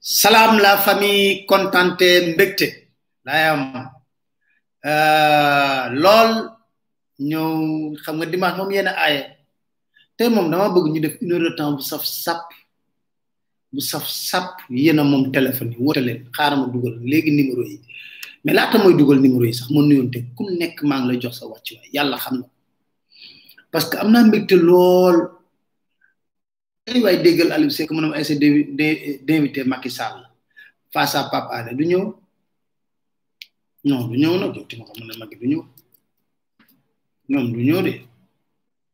Salam la famille contenté mbégte laay am euh, lool ñëw xam nga dimanche moom yéen a aaye tey moom dama bëgg ñu def une heure de temps bu saf sàpp bu saf sap yéen a moom téléphone yi woote leen xaaral ma dugal léegi numéro yi mais laata mooy dugal numéro yi sax ma nuyoonte ku nekk maa ngi lay jox sa wàccuwaay yàlla xam na parce que am naa mbégte lool ay waay déggal Aliou Seck mu ne ma essayé d'invité Macky Sall face à Pape Alé du ñëw non du ñëw nag yow ti ma xam ne Macky du ñëw ñoom du ñëw de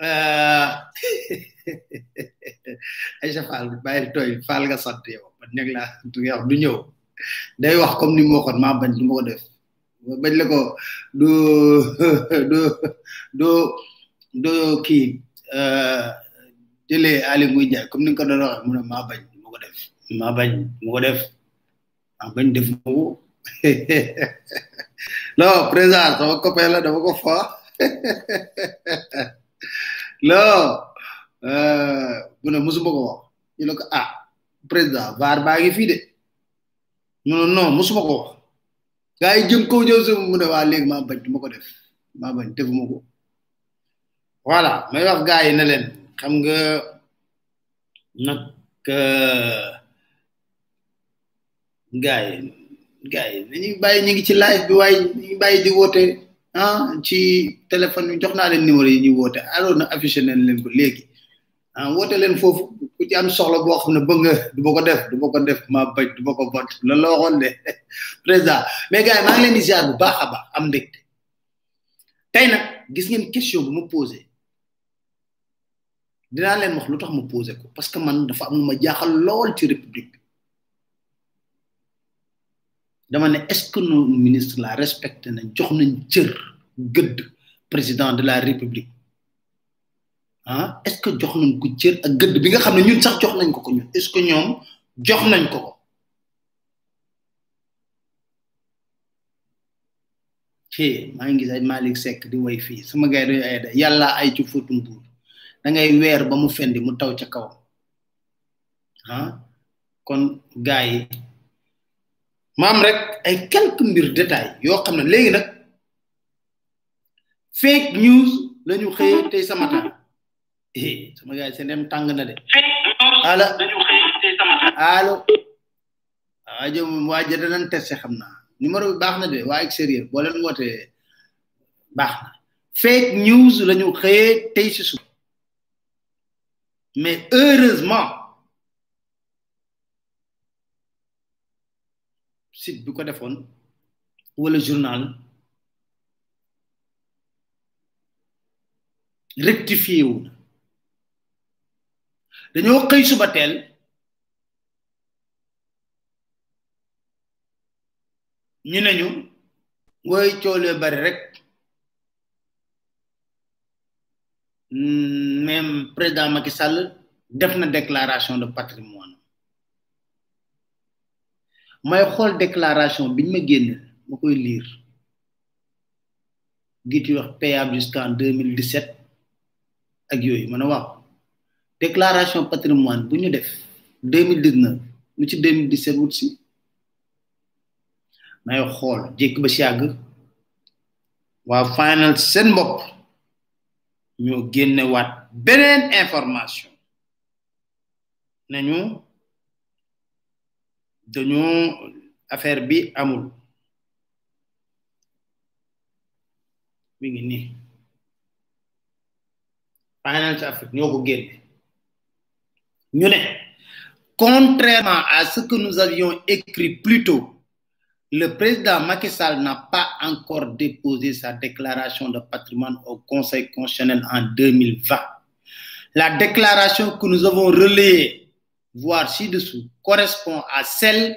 Ah. Aïcha Fall bàyyil tooy Fall nga sant yow man nekk laa du yow du ñëw day wax comme ni mu waxoon maa bañ du ma ko def bañ la ko du du du du kii euh, jëlee Ali muy jaay comme ni nga ko doon waxee mu ne maa bañ du ma ko def maa bañ du ma ko def ah bañ def ma woo non président sama copain la dama ko fa non mu ne musuma ko wax ñu ne ko ah président vaar baa ngi fii de mu ne non musuma ko wax gaa yi jëm kaw jëm suuf mu ne waa léegi maa bañ du ma ko def maa bañ defuma ko voilà may wax gaa yi ne leen xam nga nag euh, gars yi gars yi nañu bàyyi ñu ngi ci live bi waaye ñu ngi bàyyi di woote ah ci téléphone bi jox naa leen numéro yi ñuy woote alors na affiché nañ leen ko léegi ah woote leen foofu ku ci am soxla boo xam ne bëgg nga du ma ko def du ma ko def ma bañ du ma ko bot loolu la waxoon de président mais gars yi maa ngi leen di ziar bu baax a baax am mbégte tey nag gis ngeen question bu ma posé dinaa leen wax lu tax ma posé ko parce que man dafa am lu ma jaaxal lool ci république bi dama ne est-ce que nos ministres la respecté nañ jox nañ cër gëdd président de la république ah est-ce que jox nañ ko cër ak gëdd bi nga xam ne ñun sax jox nañ ko ko ñun est-ce que ñoom jox nañ ko ko ci maa ngi gis ay Malick Seck di way fii sama gars yi ay da yàlla ay ci fóotum buur da ngay weer ba mu fendi mu taw ca kawam ah kon gars yi maam rek ay quelques mbir détail yoo xam ne léegi nag fake news la ñu xëyee tey sama taal eh sama gars yi seen dem tàng na de allo allo waaw jom waa ja danañ teste xam naa numéro bi baax na de waa extérieur boo leen wootee baax na fake news la ñu xëyee tey si suba mais heureusement site bi ko defoon wala journal rectifié wu na dañoo xëy suba teel ñu ne ñu woy coole bari rek même président Macky Sall def na déclaration de patrimoine may xool déclaration biñ ma génne ma koy lire gi ci wax payable jusqu'en 2017 ak yooyu mën a wax déclaration patrimoine bu ñu def 2019 lu ci 2017 wut si may xool jékk ba si yàgg waa final seen bopp ñoo génne waat beneen information nañu dañoo affaire bi amul Finance contrairement à ce que nous avions écrit plus tôt le président Macky Sall n'a pas encore déposé sa déclaration de patrimoine au Conseil constitutionnel en 2020 la déclaration que nous avons relayée voire ci-dessous, correspond à celle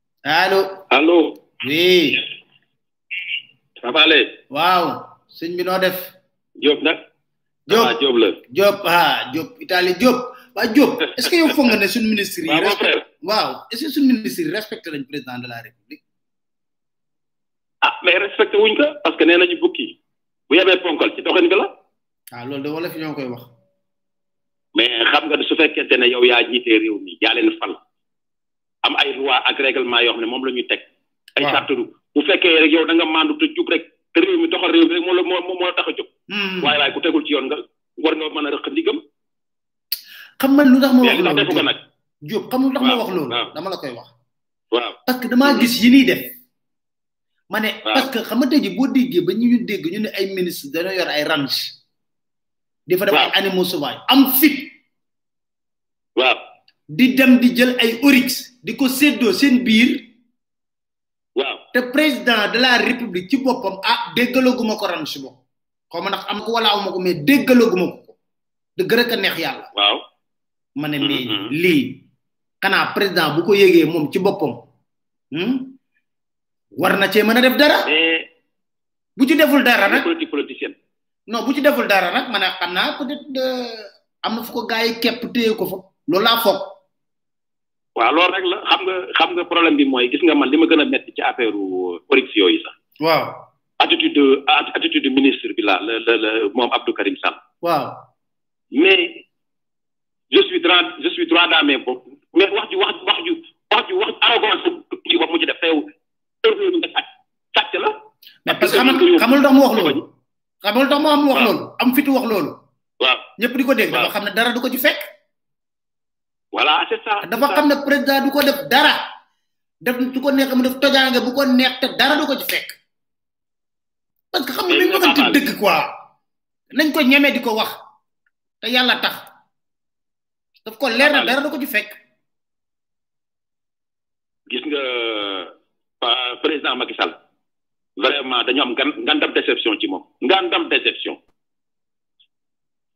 allo allo oui Fapal waaw sëñ bi noo def Diop nag Diop ah Diop la Diop ah Diop Italie Diop waa Diop est-ce que yow foog nga ne suñu ministre yi waaw mon frère waaw est-ce que suñu ministre yi respecté nañ président de la république ah mais respecté wuñ ko parce que nee nañu bukki bu yebee ponkal ci doxin bi la waaw loolu de wala fi ñoo koy wax mais xam nga su fekkente ne yow yaa jiite réew mi yaa leen fal am ay loi ak règlement yoo xam ne moom la ñuy teg ay sartadu bu fekkee rek yow da nga mandu te jub rek te réew mi doxal réew mi rek moo la moo moo tax a jóg hmm. waaye waaye ku tegul ci yoon nga war nga mën a rëq ndigam xam man lu tax ma wax loolu defu ko nag Diop xam lu tax ma wax loolu dama la koy wax waaw parce que damaa gis yi ñuy def ma ne parce que xam nga tey ji boo déggee ba ñu ñu dégg ñu ne ay ministre dañoo yor ay range di fa def ay animaux sauvages am fit waaw di dem di jël ay orix di ko séddoo seen biir waaw te président de la république ci boppam ah déggalaguma ko ran si bopp xaw ma ndax am ko wala aw ma ko mais déggalaguma ko ko dëgg rek a neex yàlla waaw ma ne mais Mhm. lii xanaa président bu ko yégee moom ci boppam hmm, war na cee mën a def dara mais bu ci deful dara nag politique politicienne non bu ci deful dara nag man xam naa peut être euh, am na fu ko gars yi képp téye ko fa loolu laa foog waaw loolu rek la xam nga xam nga problème bi mooy gis nga man li ma gën a metti ci affaire orix yooyu sax waaw attitude de at- attitude du ministre bi la la la la moom Abdou Karim Sall waaw mais je suis droit je suis droit dans mes bopp mais wax ju wax wax ju wax ju wax arrogance ci bopp mu ci def teew heure bu nga sàcc sàcc la mais parce que xamal xamul tax mu wax loolu xamul tax mu am wax loolu am fitu wax loolu waaw ñëpp di ko dégg dafa xam ne dara du ko ci fekk voilà c'est ça dafa xam ne président du ko def dara def su ko neex mu def tojaange bu ko neex te dara du ko ci fekk parce que xam nga dañ ko ci dëgg quoi nañ ko ñemee di ko wax te yàlla tax daf ko leer na dara du ko ci fekk gis nga euh, président Macky Sall vraiment dañu am ngandam déception ci moom ngandam déception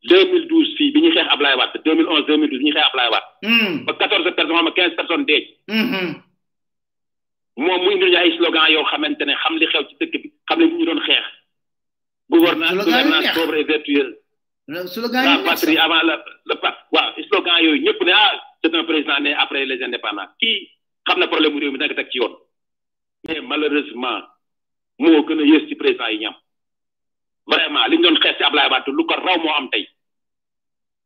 2012 fii bi ñuy xeex Ablaye Wade 2011 2012 bi ñuy xeex Ablaye Wade. Hmm. ba 14 personnes ma 15 personnes dee. Hmm, hmm. moom mu indi ay slogan yoo xamante ne xam li xew ci dëkk bi xam li ñu doon xeex. gouvernance gouvernance sobre et vertueuse slogan la patrie avant la le pa waaw slogan yooyu ñëpp ne ah c'est un président né après les indépendants kii xam na problème mu réew mi da nga teg ci yoon mais malheureusement moo gën a yées ci président yi ñam vraiment li ñu doon xeex ci Ablaye Wade lu ko raw moo am tey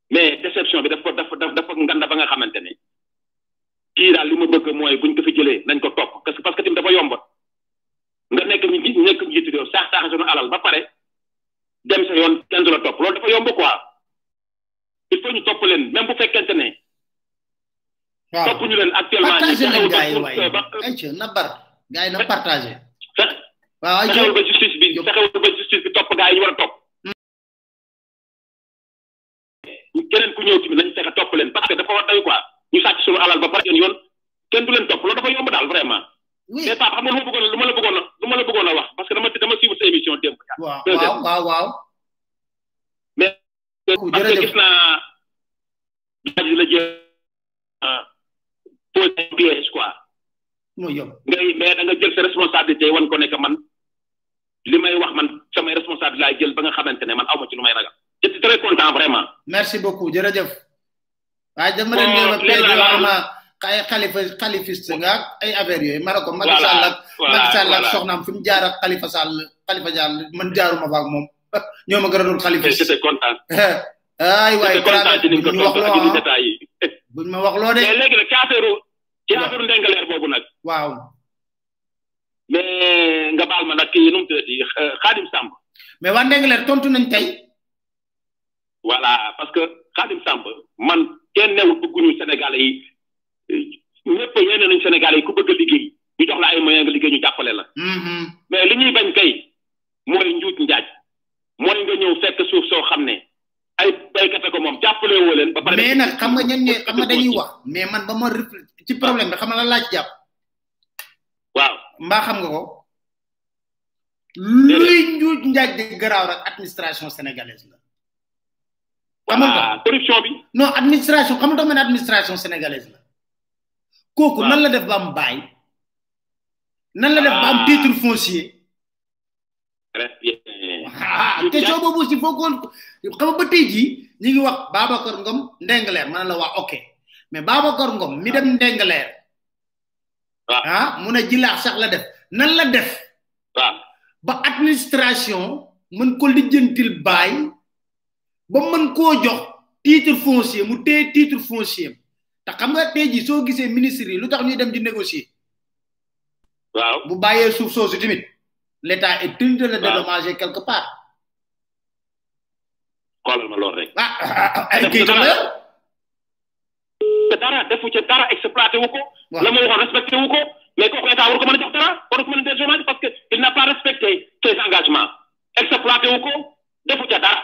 mais déception bi daf ko daf daf dafa nganda ba nga xamante ne kii daal li ma bëgg mooy buñ ko fi jëlee nañ ko topp parce que parce que tim dafa yomb nga nekk ñu jiit nekk jiitu réew saax saax suñu alal ba pare dem sa yoon kenn du la topp loolu dafa yomb quoi il faut ñu topp leen même bu fekkente ne. waaw topp ñu leen actuellement. partagé leen gars yi waaye ayca na bar gars yi na partagé. waaw ayca fexewul ba justice bi fexewul ba justice bi topp gars yi ñu war a topp. keneen ku ñëw tamit lañ fexe topp leen parce que dafa war doy quoi ñu sàcc suñu alal ba pare yoon kenn du leen topp loolu dafa yomb daal vraiment. oui mais Pape xam nga lu ma bëggoon lu ma la bëggoon a lu ma la bëggoon a wax parce que dama dama suivre sa émission démb. waaw waaw waaw waaw. mais parce que gis naa. ah, posé piège quoi. mooy yow ngay mais da nga jël sa responsabilité wan ko nekk man li may wax man samay responsabilité laay jël ba nga xamante ne man aw ma ci lu may ragal. je suis très content vraiment. merci beaucoup jërëjëf. waaye dama leen ñëw ak léegi wax ma ay xalifa xalifiste nga ak ay affaires yooyu ma ne ko. Macky Sall ak Macky Sall ak soxnaam fi mu jaar ak Khalifa Sall Khalifa Sall man jaaruma fa ak moom ñoo ma gën a doon xalifiste. j'étais content. ay waay Dramé buñ ma wax loo buñ ma wax loo de. mais léegi nag ci affaire ci affaire ndengaleer boobu nag. waaw. mais nga baal ma nag kii nu mu tuddati Xaadim euh, Samb. mais waa ndengaleer tontu nañ tey. voilà parce que Xaadim Samb man kenn newul bëgguñu Sénégalais yi euh, ñëpp yéene nañ Sénégalais yi ku bëgg a liggéey ñu jox la ay moyens nga liggéey ñu jàppale la. Mm-hmm. mais li ñuy bañ kay. mooy njuut njaaj mooy nga ñëw fekk suuf soo xam ne ay béykat ko moom jàppale woo leen. ba pare mais nag xam nga ñan ñooy xam nga dañuy wax mais man ba ma ci problème bi xam nga la laaj jàpp. waaw mbaa xam nga ko. luy njuuj njaaj di garaaw rek administration sénégalaise la. xam nga ah, corruption bi. non administration xam nga domaine administration sénégalaise la. kooku nan la def ba am baay. nan la def ba am ah. titre foncier. très bien. ah te coow boobu aussi foo ko xam ba tey jii ñu ngi wax Babacar Ngom Ndengler ma ne la waa ok mais Babacar Ngom mi dem Ndengler. waaw ah mu ne jilaax sax la def nan la def. waaw ba administration mën ko lijjantil baay ba mën koo jox titre foncier mu téye titre foncier te xam nga tey jii soo gisee ministre yi lu tax ñuy dem di négocier. waaw bu bàyyee suuf soosu tamit l' état est tenu de le dédommager quelque part. xoolal ma loolu rek. ah ay kii la yor. te dara defu ca dara exploité wu ko. la ma waxoon respecté wu ko mais kooku état war ko mën a jox dara war ko mën a dédommager parce que il n' a pas respecté ses engagements exploité wu ko defu ca dara.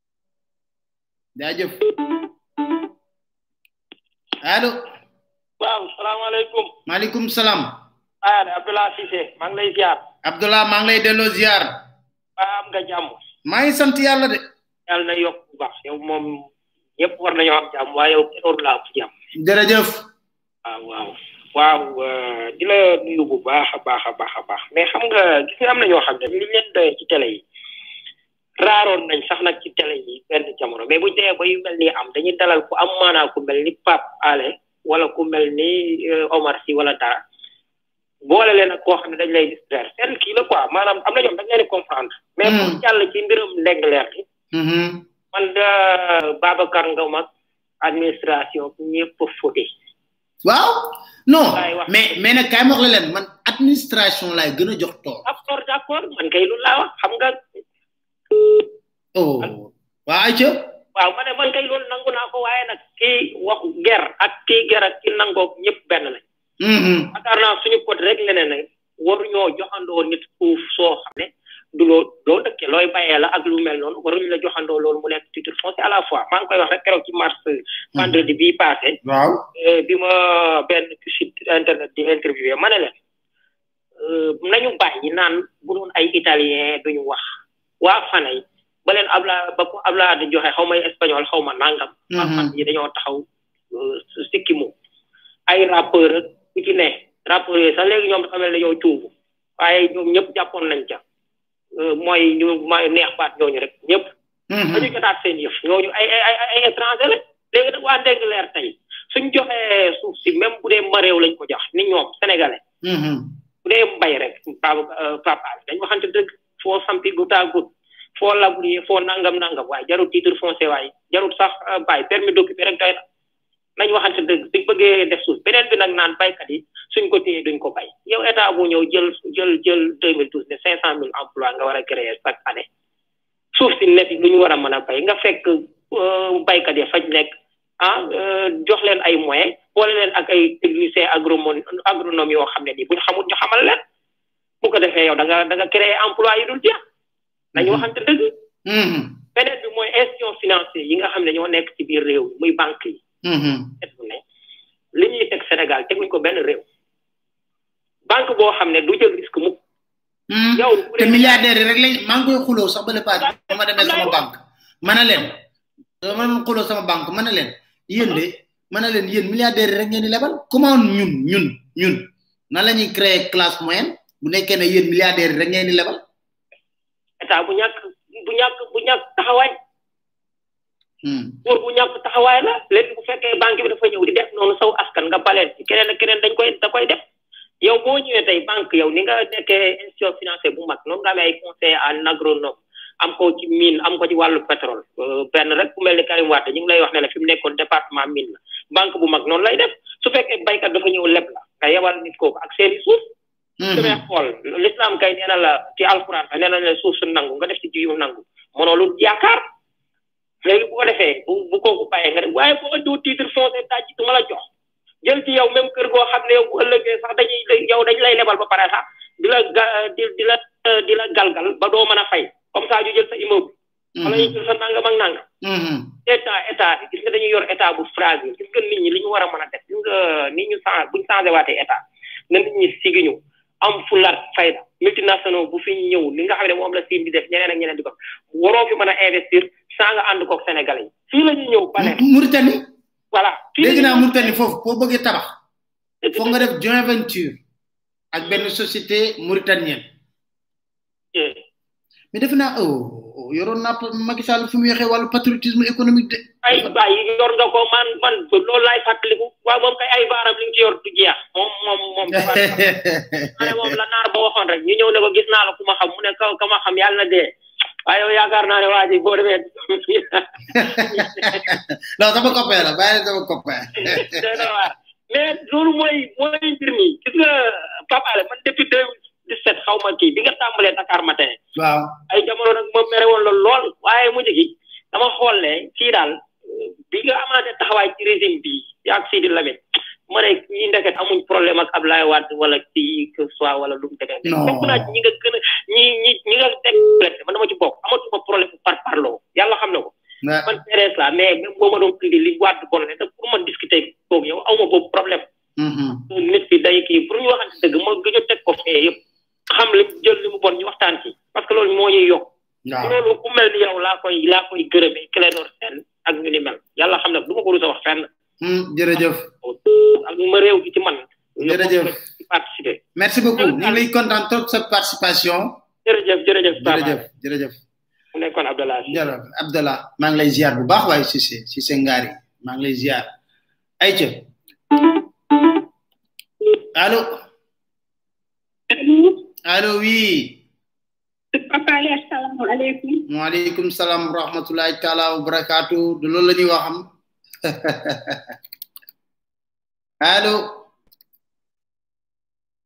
jaajëf allo waaw salaamaaleykum maaleykum salaam ah Abdoulaye Cissé maa ngi lay ziar Abdoulaye maa ngi lay delloo ziar ba am nga jàmm maa ngi sant yàlla de yàlla na yokk bu baax yow moom ñëpp war nañoo am jàmm waaye yow kenn warul a am jàmm jërëjëf waaw waaw waaw euh, di la nuyu bu baax a baax a baax a baax mais xam nga gis nga am na ñoo xam ne li leen doyee ci télé yi raaroon nañ sax nag ci télé yi benn jamono mais bu dee ba yu mel ni am dañuy dalal ku am maanaa ku mel ni Pape Alé wala ku mel ni euh, Omar Sy wala dara boole leen ak koo xam ne dañ lay distraire seen kii la quoi maanaam am na ñoom dañ leen di comprendre. mais pour hmm. jàll ci mbirum ndeg leer bi. Hmm. man de euh, Babacar Ngom ak administration ñëpp a fóote. waaw non mais mais nag kaay ma wax la leen man administration laay gën a jox tool. d' accord d' accord man kay lu laa wax xam nga. oh waaw ayca. waaw ma ne man kay loolu nangu naa ko waaye nag kii wax ger ak kii ger ak kii nangoog ñëpp benn lañ. yaakaar naa suñu code rek leneen waruñoo joxandoo nit suuf soo xam ne du loo doo dëkke looy bayee la ak lu mel noonu waruñu la joxandoo loolu mu nekk titre foncier à la fois maa ngi koy wax rek keroog ci mars hmm. vendredi bii passé waaw euh, bi ma benn site internet di interviewé ma ne leen euh, nañu bàyyi naan bu doon ay italien duñu wax waa fanay ba leen abla ba ko abla di joxe xaw may espagnol xaw ma nangam hmm. xam-xam yi dañoo taxaw euh, sikkimu ay rappeur ak ku ci ne rappeur yooyu sax léegi ñoom dafa mel ne ñoo tuubu waaye ñoom ñëpp jàppoon nañ ca euh, mooy ñu ma neex baat ñooñu rek ñëpp mm-hmm. dañu jotaat seen yëf ñooñu ay ay ay étranger la léegi nag waa dégg leer tey suñ joxee suuf si même bu dee ma réew lañ ko jox ni ñoom sénégalais mm-hmm. bu dee mbay rek papa euh, papa dañ waxante dëgg foo sampi gu tàggut foo labourer foo nangam nangam waaye jarut titre foncier waaye jarut sax euh, bàyyi permis d'occuper rek doy na nañ waxante dëgg suñ bëggee def suuf beneen bi nag naan baykat yi suñ ko téyee duñ ko bay yow état bu ñëw jël jël jël 2012 ne 500 000 emplois nga war a créer chaque année suuf si nekk lu ñu war a mën a bay nga fekk euh, baykat yi faj nekk ah euh, jox leen ay moyens boole leen ak ay techniciens agronome agronome yoo xam ne nii buñ xamul ñu xamal leen. bu ko defee yow da nga da nga créer emploi yi dul jeex dañu mhm. waxante dëgg mhm. beneen bi mooy institution financière yi nga xam ne ñoo nekk ci biir réew muy banque yi mhm. et ne li ñuy teg Sénégal teguñ ko benn réew banque boo xam ne du jël risque mukk yow te milliardaire yi rek lañ maa ngi koy xuloo sax ba le pas ma demee sama banque ma ne leen dama doon xuloo sama banque ma ne leen yéen de ma ne leen yéen milliardaires yi rek ngeen di lebal comment ñun ñun ñun nan la ñuy créer classe moyenne bu nekkee ne yéen milliardaires yi rek ngeen di lebal état bu ñàkk bu ñàkk bu ñàkk taxawaay hmm. pour bu ñàkk taxawaay la léegi bu fekkee banque bi dafa ñëw di def noonu saw askan nga baleen ci keneen ak keneen dañ koy da koy def yow boo ñëwee tey banque yow ni nga nekkee institution financière bu mag noonu nga amee ay conseil en agronome am ko ci mine am ko ci wàllu pétrole euh, benn rek ku mel ni Karim Wade ñu ngi lay wax ne la fi mu nekkoon département mine la banque bu mag noonu lay def su fekkee baykat dafa ñëw leb la nga yebal nit kooku ak seen suuf su dee xool l'islam kay nee na la ci alquran nee na la suuf su nangu nga def ci jiwu nangu mënoo lu yaakaar léegi bu ko defee bu bu kooku bàyyee nga dem waaye boo indiwul titre foncier daaj du ma la jox jël ci yow même kër goo xam ne yow bu ëllëgee sax dañuy yow dañ lay lebal ba pare sax di la ga di di la di la galgal ba doo mën a fay comme ça ñu jël sa immeuble. Mhm. wala ñu jël sa nangam ak nangam. Mhm. état état bi gis nga dañuy yor état bu fragile gis nga nit ñi li ñu war a mën a def gis nga nit ñu changé bu ñu changé waatee état na nit ñi sigi ñu. am fulaat fayda multinationaux bu fi ñëw li nga xam ne moom la siin di def ñeneen ak ñeneen di ko waroo fi mën a investir sans nga ànd koog Sénégalais yi fii la ñuy ñëw pare Mauritanie voilà léegi naa Mauritanie foofu boo bëggee tabax foog nga def joint venture ak benn société mauritanienne mais defe naa oh, oh, yoroon naa Macky Sall fu mu waxee wàllu patriotisme économique de. ay baay yor nga ko man man loolu laay fàttaliku waaw moom kay ay baaram li nga ci yor du jeex moom moom moom. xanaa moom la naar ba waxoon rek ñu ñëw ne ko gis naa la ku ma xam mu ne ka ka ma xam yàlla na dee. waaye yow yaakaar naa ne waa ji boo demee. non sama copain la bàyyi sama copain. mais loolu mooy mooy mbir mi gis nga Pape Alé man depuis deux 17 xaw ma kii bi nga tàmbalee Dakar matin. waaw ay jamono nag moom mere woon la lool waaye mujj gi dama xool ne kii daal bi nga amaatee taxawaay ci régime bi yaa ngi Sidi Lamine ma ne ñi ndeket amuñ problème ak Ablaye Wade wala kii que soit wala lu mu demee. non bokk naa ci ñi nga gën a ñi ñi ñi nga teg plainte man dama ci bokk amatuma problème bu par parloo yàlla xam na ko. man PDS la mais même boo ma doon indi li Wade bon ne te pour man discuter koog yow aw ma boobu problème. Mm-hmm. nit bi day kii pour ñu waxante dëgg moo gëj a teg ko fee yëpp xam li jël li mu bon ñu waxtaan ci parce que loolu moo ñuy yokk. waaw loolu ku mel ni yow laa koy laa koy gërëmee Clédor Sène ak ñu ni mel yàlla xam ne du ma ko rus a wax fenn. Mm, jërëjëf. ak ma réew gi ci man. jërëjëf participer. merci beaucoup ñu ngi lay kontaan trop sa participation. jërëjëf jërëjëf. jërëjëf jërëjëf. mu nekkoon Abdallah. jërëjëf Abdallah maa ngi lay ziar bu baax waaye Cissé Cissé Ngari maa ngi lay ziar. ay ca allo allo oui papa le assalamu alaykum wa alaykum salam wa rahmatullahi taala wa barakatuh de loolu la ñuy waxam allo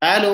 allo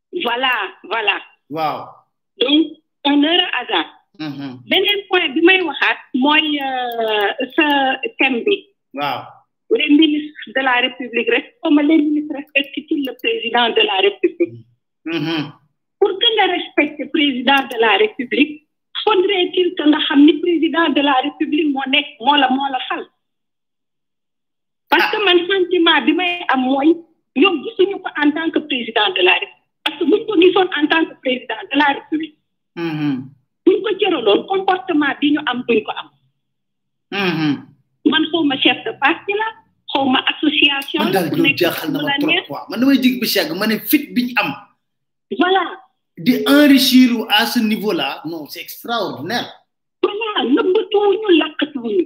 voilà voilà. waaw. donc un heure hasard. Mhm. beneen point bi may waxaat mooy euh, sa thème bi. waaw. les ministres de la république rek comme les ministres respectent-ils le président de la république. Mhm. pour que nga respecte président de la république faudrait-il que nga xam ni président de la république moo nekk moo la moo la fal. parce que man sentiment bi may am mooy ñoom gisuñu ko en tant que président de la république parce que buñ ko gisoon en tant que président de la république mm-hmm. buñ ko cëraloon comportement bi ñu am duñ ko am mm-hmm. man xaw ma chef de parti la xaw ma association man daal ñoom jaaxal na ma trop quoi man damay jig bi chag ma ne fit bi ñu am voilà di enrichir à ce niveau là non c'est extraordinaire voilà nëbbatuwuñu làkkatuwuñu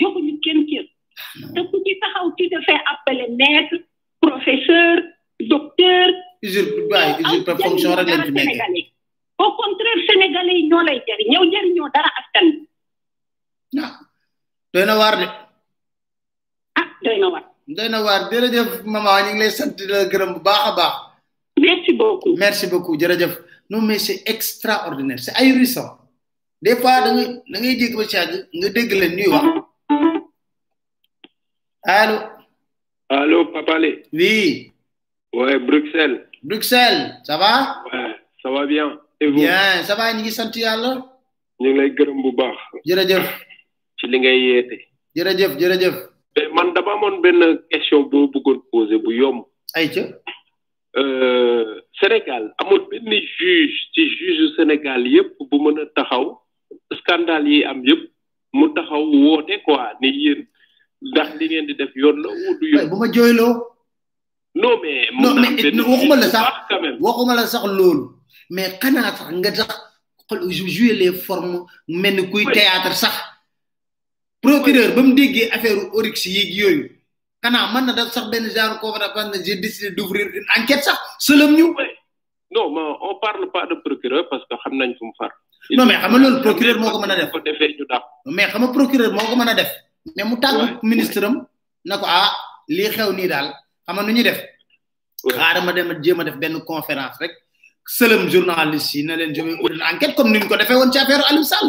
joxuñu kenn cër te ku ci taxaw ci dafay appelé maître professeur docteur usurpe fonction rek lañ fi nekkee au contraire sénégalais yi ñoo lay jëriñ ñëw jëriñoo dara askan ah doy na waar de ah doy na waar doy na waar jërëjëf maman ñu ngi lay sant di la gërëm bu baax a baax merci beaucoup merci beaucoup jërëjëf non mais c'est extraordinaire c'est ahurissant des fois da ngay da ngay dégg ba càgg nga dégg leen ñuy wax allo allo Papa Lé oui ouais Bruxelles Bruxelles ça va ouais ça va bien et vous bien ça va ñu ngi sant yàlla ñu ngi lay gërëm bu baax jërëjëf ci li ngay yeete jërëjëf jërëjëf mais man dama amoon benn question boo bëggoon posé bu yomb ay ca euh, Sénégal amul benn juge ci juge Sénégal yëpp bu mën a taxaw scandale yi am yëpp mu taxaw woote quoi ne yéen ndax li ngeen di def yoon la ou du yoon. bu ma jooyloo. non mais. non mais waxuma la sax waxuma la sax loolu mais xanaa sax nga sax jouer les formes mel ni kuy théâtre sax. procureur ba mu déggee affaire oryx yi yooyu. xanaa mën na def sax benn genre conférence parce que j'ai décidé d'ouvrir une enquête sax sëlëm ñu. non mais on parle pas de procureur parce que xam nañ fu mu far. non mais xam nga loolu procureur moo ko mën a def. ko defee ñu dàq. mais xam nga procureur moo ko mën a def. mais mu tàggu ministre am na ko ah lii xew nii daal xam nga nu ñuy def. xaaral ma dem jéem a def benn conférence rek sëlëm journaliste yi na leen jógee une enquête comme ni ñu ko defee woon ci affaire Aliou Sall.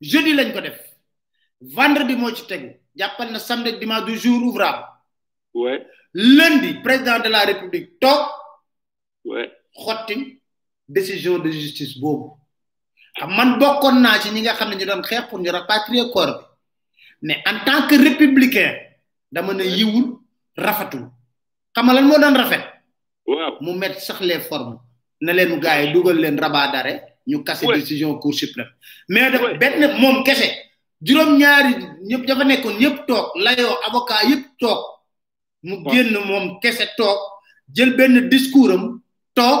jeudi lañ ko def vendredi moo ci tegu jàppal na samedi ak dimanche du jour ouvrable ouais lundi président de la république toog ouais xotti décision de justice boobu xam man bokkoon naa ci ñi nga xam ne ñu doon xeex pour ñu rapatrier corps bi mais en tant que républicain dama ne yiwul rafetul xam nga lan moo doon rafet waaw mu met sax les formes na leen gars yi dugal leen rabat d'arrêt ñu kase Ouais. décision cour suprême mais dafa Ouais. benn moom kese juróom-ñaari ñëpp dafa nekkoon ñëpp toog layoo avocat yëpp toog mu Ouais. génn moom kese toog jël benn discours am toog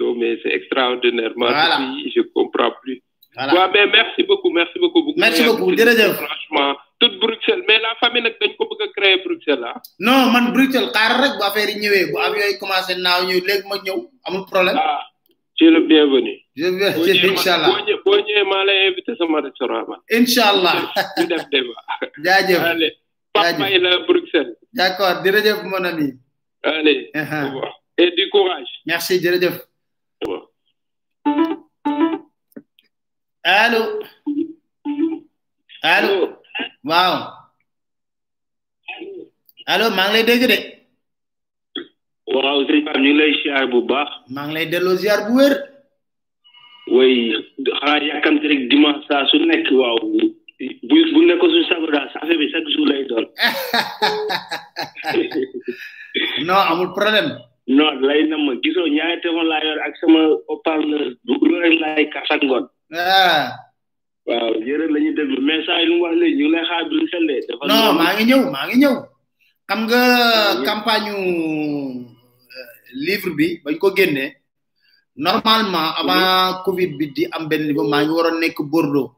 non mais c'est extraordinaire. voilà je comprends plus. voilà waaw mais merci beaucoup merci beaucoup. merci beaucoup jërëjëf franchement. toute Bruxelles mais la famille nag dañ ko bëgg a créer Bruxelles ah. non man Bruxelles xaar rek bu affaire yi ñëwee bu avion yi commencé naaw ñëw léegi ma ñëw amul problème. ah tu es le bienvenu. je viens incha allah boo ñëwee boo ñëwee maa lay invité sama restaurant man. incha allah ñu def débat. jaajëf jaajëf Pape Mbaye la Bruxelles. d' accord jërëjëf mon ami. Allez, uh -huh. au revoir. Et du courage. Merci, jërëjëf. Au revoir. Allô. Allô. Waaw. Allô, maa ngi lay dégg de. waaw sëñ Pape ñu ngi lay siyaar bu baax. maa ngi lay delloo ziar bu wér. way xanaa yàkkamti rek dimanche saa su nekk waaw bu bu ne ko suñu sago daal affaire bi chaque jour lay doon non amul problème non lay na ma gisoo ñaari téléphone laa yor ak sama haut-parleur bu loolu rek laay kar chaque ngoon ah waaw yëre la ñuy déglu mais saa yi lu mu wax léegi ñu ngi lay xaar duñu xel de dafa non noonu. maa ngi ñëw maa ngi ñëw xam nga Maa ngi ñëw. campagne u, euh, livre bi bañ ko génnee normalement avant Covid bi di am benn niveau maa ngi waroon nekk Bordeaux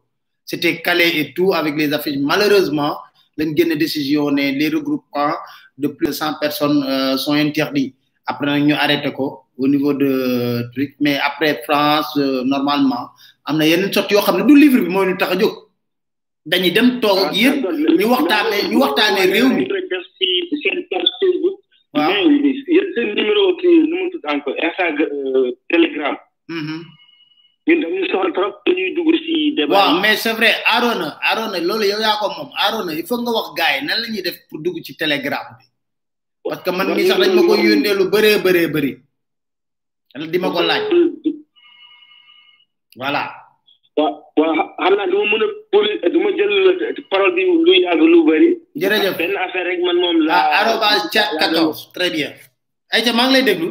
c'était calé et tout avec les affiches malheureusement lañ génne décision ne les regroupements de plus de cent personnes euh, sont interdits après nag ñu arrêté ko au niveau de truc mais après France euh, normalement am na yeneen sorte yoo xam ne du livre bi moo ñu tax a jóg dañuy dem toog ak yéen ñu waxtaanee ñu waxtaanee réew mi. waaw yéen seen numéro kii nu mu tudd encore Instagram euh, Telegram. Mm-hmm. ñun dañuy soxla trop dañuy dugg si débat. waaw mais c'est vrai Arona Arona loolu yow yaa ko moom Arona il faut nga wax gars yi nan la ñuy def pour dugg ci Telegram bi. parce que man mii sax dañ ma ko yónnee lu bëree bëree bëri. di ma ko laaj voilà waaw waaw xam naa du ma mën a pour du ma jël parole bi lu yàgg lu bëri jërëjëf benn affaire rek man moom la ah arobase chat 14 très bien ayca maa ngi lay déglu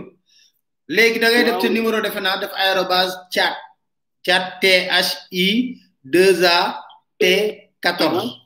léegi da ngay def sa numéro defe naa def arobase chat chat t h i 2 a t 14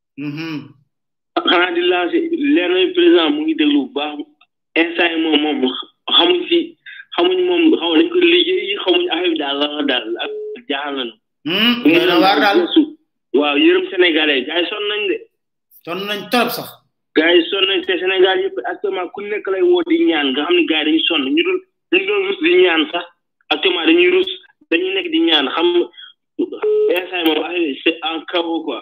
Mm-hmm. xanaa di lancé leer nañu président mu ngi déglu bu baax instant yi moom moom xamuñ si xamuñ moom xaw nañ ko liggéey xamuñ affaire bi daal la la daal ak jaaxal nañu. Hmm, mais la waar daal waaw yërëm sénégalais gars yi sonn nañ de. sonn nañ trop sax. gars yi sonn nañ te Sénégal yëpp actuellement ku nekk lay woo di ñaan nga xam ne gars yi dañu sonn ñu doon ñu doon rus di ñaan sax actuellement dañuy rus dañuy nekk di ñaan xam instant yi moom affaire bi c'est en chaos quoi.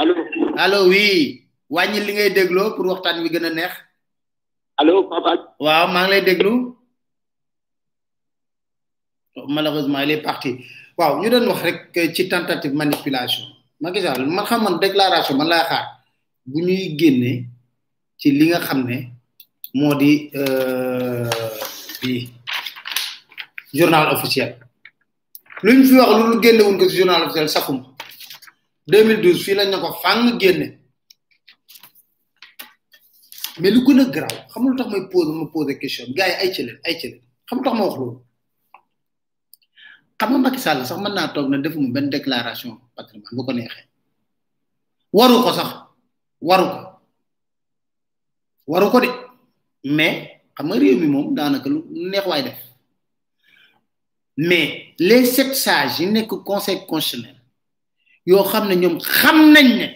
allo allo oui wàññi li ngay dégloo pour waxtaan wi gën a neex allo papa waaw maa ngi lay déglu malheureusement il est parti waaw ñu doon wax rek ci tentative manipulation Macky Sall man xam man déclaration man laa xaar bu ñuy génne ci li nga xam ne moo di euh, bi journal officiel luñ fi wax lu lu génne wuñ ko ci journal officiel safum 2012 fii lañ ne ko fàng génne mais lu gën a garaaw xam lu tax may pose ma pose question gars yi ay ci leen ay ci leen xam lu tax ma wax loolu xam nga Macky Sall sax mën naa toog na defuma benn déclaration patrimoine bu ko neexee waru ko sax waru ko waru ko de mais xam nga réew mi moom daanaka lu neex waay def mais les sept sages yi nekk conseil constitutionnel yoo xam ne ñoom xam nañ ne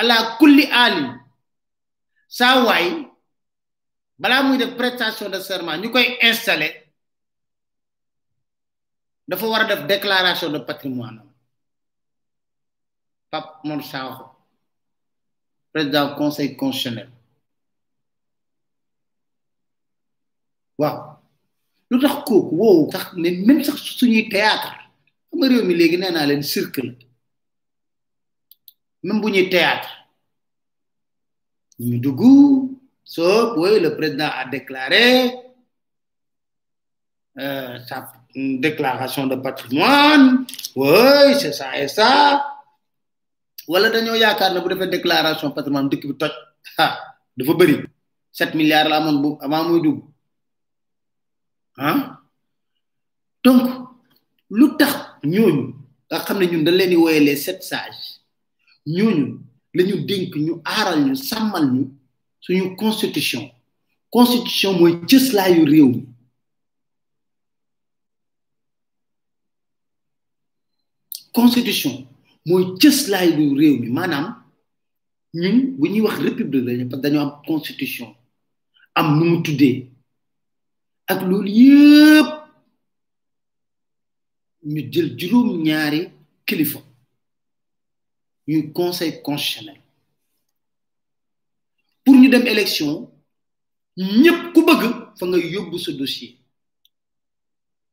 ala kulli alim saa waay balaa muy def prestation de serment ñu koy installé dafa war a def déclaration de patrimoine am Pape Mor Sakho président conseil constitutionnel waaw lu tax kooku woowu sax ne même sax suñuy théâtre xam nga réew mi léegi nee naa leen cirque la même bu ñuy théâtre ñu dugg soo oui le président a déclaré euh, sa déclaration de patrimoine oui c'est ça et ça wala dañoo yaakaar ne bu defee déclaration patrimoine dëkk bi toj ah dafa bëri sept milliards la amoon bu avant muy dugg ah donc lu tax ñooñu nga xam ne ñun dañ leen di wooye les sept sages ñooñu la ñu dénk ñu aaral ñu sàmmal ñu suñu constitution constitution mooy cëslaayu réew mi constitution mooy cëslaayu réew mi maanaam ñun bu ñuy wax république lañu parce que dañoo am constitution am nu mu tuddee ak loolu yëpp ñu jël juróom-ñaari kilifa ñuy conseil constitutionnel pour ñu dem élection ñëpp ku bëgg fa nga yóbbu sa dossier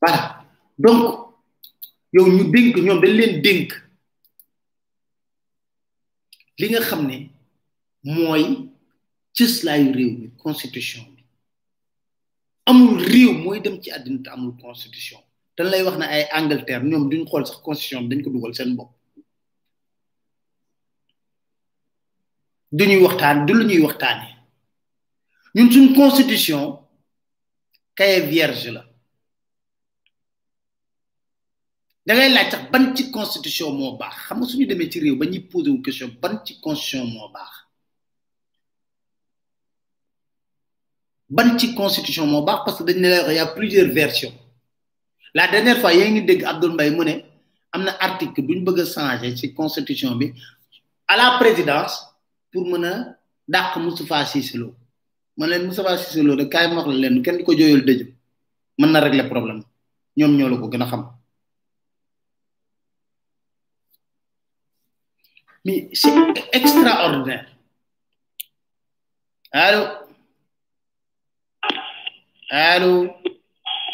voilà donc yow ñu dénk ñoom dañ leen dénk li nga xam ne mooy cëslaayu réew mi constitution bi amul réew mooy dem ci àddina te amul constitution dañ lay wax ne ay Angleterre ñoom duñ xool sax constitution bi dañ ko dugal seen bopp duñuy waxtaan du lu ñuy waxtaanee ñun suñ constitution cahier vierge la da ngay laaj sax ban ci constitution moo baax xam nga suñu demee ci réew ba ñuy posé wu question ban ci constitution moo baax ban ci constitution moo baax parce que dañ ne la y a plusieurs versions la dernière fois yaa ngi dégg Abdoul Mbaye mu ne am na article bu ñu bëgg a changer ci constitution bi à la présidence pour mën a dàq Moustapha Cissé Lo man leen Moustapha Cissé Lo de kaay ma wax la leen kenn du ko jooyal dëj mën na régler problème ñoom ñoo la ko gën a xam mais c'est extraordinaire allo allo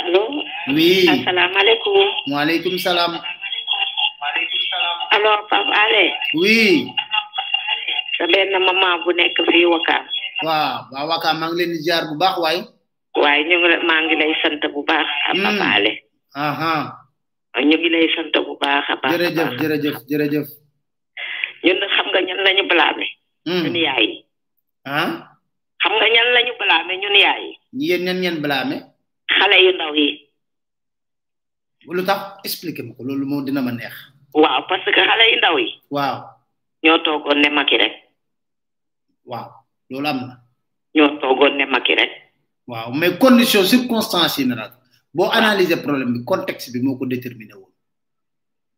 allo oui asalaamaaleykum waaleykum salaam allo Pape Alé oui sa benn maman bu nekk fii Wakaam waaw waa Wakaam maa ngi leen di jaar bu baax waay waaye ñu ngi maa ngi lay sant bu baax a hmm. Pape Alé aha ñu ngi lay sant bu baax a baax jërëjëf jërëjëf jërëjëf ñun xam nga ñan lañu blâmer hmm. suñu yaay ah xam nga ñan lañu blâmer ñun yaay yi yéen ñan ngeen blâmer xale yu ndaw yi lu tax expliquer ma ko loolu moo dina ma neex waaw parce que xale yu ndaw yi waaw ñoo toogoon ne Macky rek waaw loolu am na ñoo toogoon ne Macky rek waaw mais condition circonstance yi na nag boo analyser problème bi contexte bi moo ko déterminé woon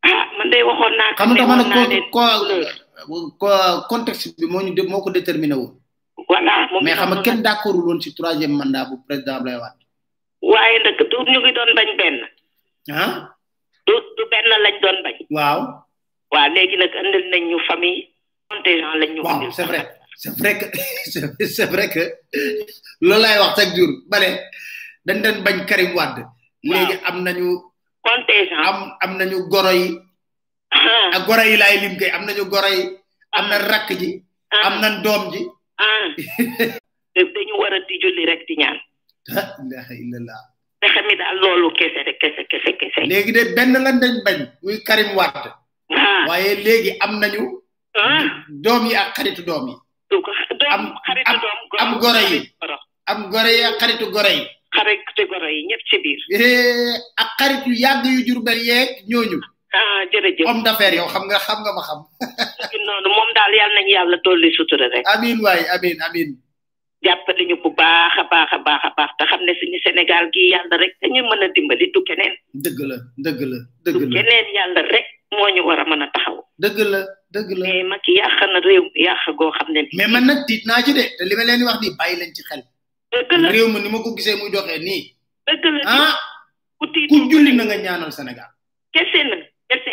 ah man de waxoon naa xam nga dama ne ko ko contexte bi moo ñu moo ko déterminé woon voilà moom mais xam nga kenn d'accordul woon ci troisième mandat bu président Abdoulaye Wade waaye nag du ñu ngi doon bañ benn ah du du benn lañ doon bañ waaw waaw léegi nag andil nañ ñu famille contingent lañ ñu waaw c'est vrai c'est vrai que c'est vrai que loolu laay wax chaque jour bale dañ doon bañ Karim Wade léegi am nañu contingent am am nañu goro yi ah ak goro yi laay lim kay am nañu goro yi am na rakk ji ah am na doom ji ah Da- dañu war a di julli rek di ñaan la ilaha illallah te xam ni daal loolu kese rek kese kese kese léegi de benn lan dañ bañ muy Karim Wade ah waaye léegi am nañu doom yi ak xaritu doom yi am am goro yi am goro yi ak xaritu goro yi xaritu goro yi ñëpp ci biir ak xarit yu yàgg yu jurbel yeeg ñooñu ah jërëjëf homme d'affaires yow xam nga xam nga ma xam noonu moom daal yàlla nañu yàlla dolli sutura rek amin waay amin amin jàppale ñu bu baax a baax a baax a baax te xam ne suñu Sénégal gi yàlla rek dañu mën a dimbali du keneen. dëgg la dëgg la dëgg la du keneen yàlla rek moo ñu war a mën a taxaw. dëgg la dëgg la mais Macky yàq na réew mi yàq goo xam ne. mais man nag tiit naa ci de te li ma leen wax nii bàyyi leen ci xel. dëgg la réew mi ni ma ko gisee muy doxee nii. dëgg la ah ku julli na nga ñaanal Sénégal. kese na kese.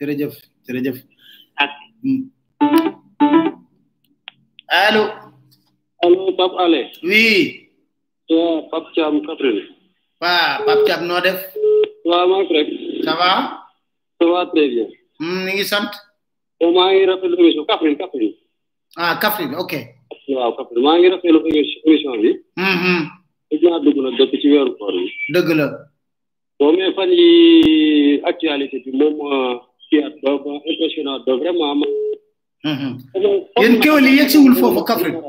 jërëjëf jërëjëf ak allo allo Pape Alé oui waaw Pape Thiam Kaffrine waa Pape Thiam noo def waaw maa ngi rek ça va ça va très bien Hmm, ñu ngi sant maa ngi rafetlu émission Kaffrine Kaffrine ah Kaffrine ok waaw Kaffrine maa ngi rafetlu émission bi Hmm, hmm, gis naa dugg na dëkk ci weeru koor bi dëgg la bon mais fan yi actualité bi moom kii at ba ba impressionnant ba vraiment ma Mhm. yéen kéwél yi yegg siwul foofu Kaffrine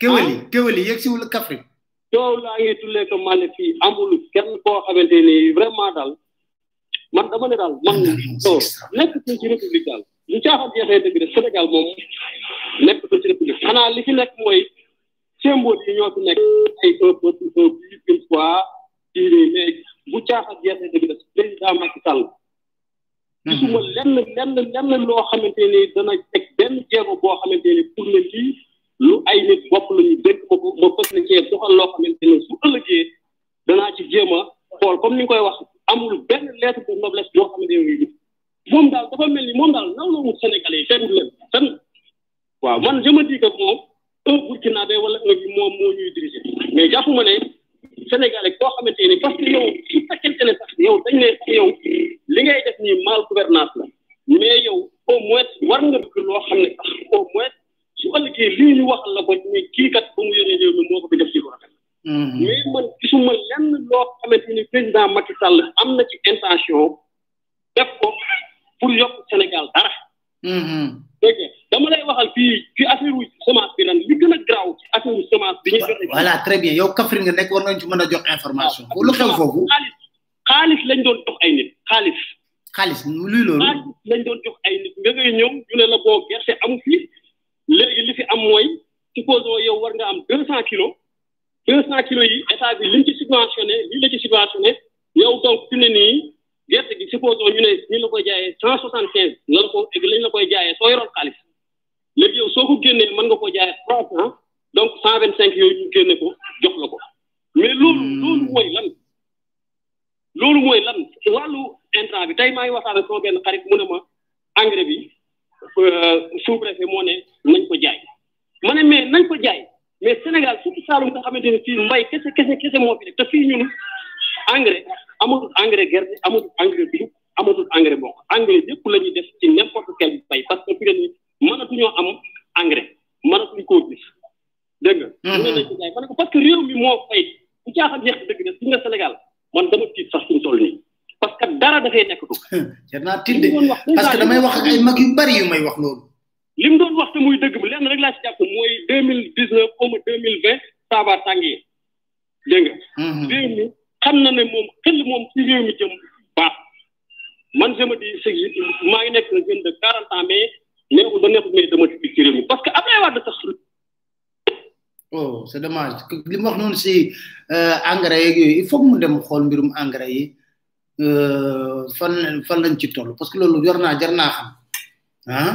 kéwél yi kéwél yi yegg siwul Kaffrine coow laa ngi tullee ko male fii amul kenn koo xamante ni vraiment daal man dama ne daal man so nekk ko ci république daal lu caaxaan jeexee dëgg de Sénégal moom nekk ko ci république xanaa li fi nekk mooy symbole yi ñoo fi nekk ay un peuple un but une foi diine mais bu caaxaan jeexee dëgg la président Macky Sall gisuma lenn lenn lenn loo xamante ni dana teg benn jéego boo xamante ni pour ne lii lu ay nit bopp la ñu dégg ma ko ma fës na cee doxal loo xamante ni su ëllëgee danaa ci jéem a xool comme ni nga koy wax amul benn lettre de noblesse boo xamante ni moom daal dafa mel ni moom daal naw la wut Sénégalais yi fenn leen fenn waaw man je me dis que moom un burkinabé wala un bi moom moo ñuy diriger mais jàpp ma ne sénégalais koo xamante ni parce que yow su fekkente ne sax yow dañ ne sax yow li ngay def nii mal gouvernance la mais yow au moins war nga bëgg loo xam ne sax au moins su ëllëgee lii ñu waxal la ko ni kii kat ba mu yoree réew mi moo ko fi def ci ko rafet mm-hmm. mais man gisuma lenn loo xamante ni président Macky Sall am na ci intention def ko pour yokk Sénégal dara. Mm-hmm. dégg nga dama lay waxal fii ci affaire wu semence bi ren li gën a garaaw ci affaire wu semence bi ñu joxe. voilà très bien yow Kaffrine nga nekk war nañu ci mën a jox information. waaw lu xew foofu xaalis xaalis lañ doon jox ay nit xaalis. xaalis luy loolu. xaalis lañ doon jox ay nit nga ngay ñëw ñu ne la boo gerte amu fi léegi li fi am mooy supposons yow war nga am deux cent kilos deux cent kilos yi état bi liñ ci subventionné lii la ci subventionné yow donc fi ne nii. gerte gi supposons ñu ne ñu la koy jaayee cent soixante quinze lan ko lañ la koy jaayee soo yoroon xaalis léegi yow soo ko génnee mën nga ko jaayee trois cent donc cent vingt cinq yooyu ñu génne ko jox la ko mais loolu hmm. loolu mooy lan loolu mooy lan wàllu intrant bi tey maa ngi waxtaan ak sama benn xarit mu ne ma engrais bi euh, sous-préfet moo ne nañ ko jaay ma ne mais nañ ko jaay mais Sénégal surtout Saloum nga xamante ne fii mbay kese kese kese moo fi nekk te fii ñun engrais amatul engrais gerte amatul engrais dugub amatul engrais bokk engrais yëpp la ñuy def ci n'importe quel mbay parce que fi ngeen mënatuñoo am engrais mënatuñ koo gis dégg nga. Mhm. loolu lañ ko jaay ma ne ko parce que réew mi moo fay bu caaxaan jeex dëgg na suñu nga Sénégal man dama tiit sax suñu toll nii parce que dara dafay nekkatu. jar naa tiit de parce que damay wax ak ay mag yu bari yu may wax loolu. li mu doon wax te muy dëgg bi lenn rek laa ci jàpp mooy deux mille dix neuf xaw ma deux mille vingt ça va tàngee dégg nga. Mhm. réew mi xam na ne moom xel moom ci réew mi jëm baax man je me dis c'est maa ngi nekk jeune de quarante ans mais neexul ba neexul mais dama ci réew mi parce que Abdoulaye Wade sax. oh c'est dommage li mu wax noonu si euh, engrais yeeg yooyu il faut mu dem xool mbirum engrais yi. euh, fan fan lañ ci toll parce que loolu jar naa jar naa xam ah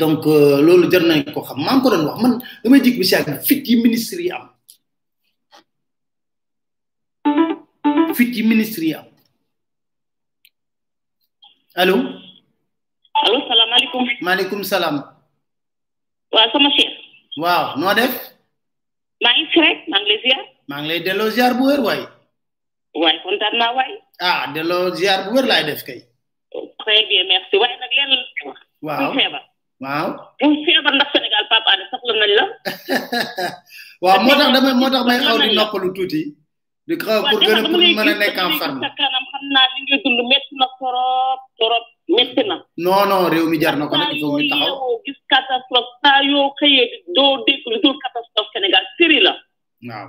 donc euh, loolu jar nañ ko xam maa ngi ko doon wax man damay jik bi si ak fit yi ministre yi am fit yi ministre yi am allo allo salaamaaleykum maaleykum salaam waaw sama chef waaw noo def maa ngi fi rek maa ngi lay ziar maa ngi lay delloo ziar bu wér waay waaye kontaan naa waay. ah delloo ziar bu wér laay def kay. très bien merci waaye nag leen la wax. waaw bul feebar. waaw. bul feebar ndax Sénégal Pape Alé soxla nañ la. waaw moo tax damay moo tax may xaw di noppalu tuuti. di xaw pour gën a pour mën a nekk en forme. sa kanam xam naa li ngay dund métti na trop trop métti na. non non réew mi jar na ko nag il faut ñu taxaw. saa yoo gis catastrophe saa yoo xëyee doo dégg lu dul catastrophe Sénégal série la. waaw.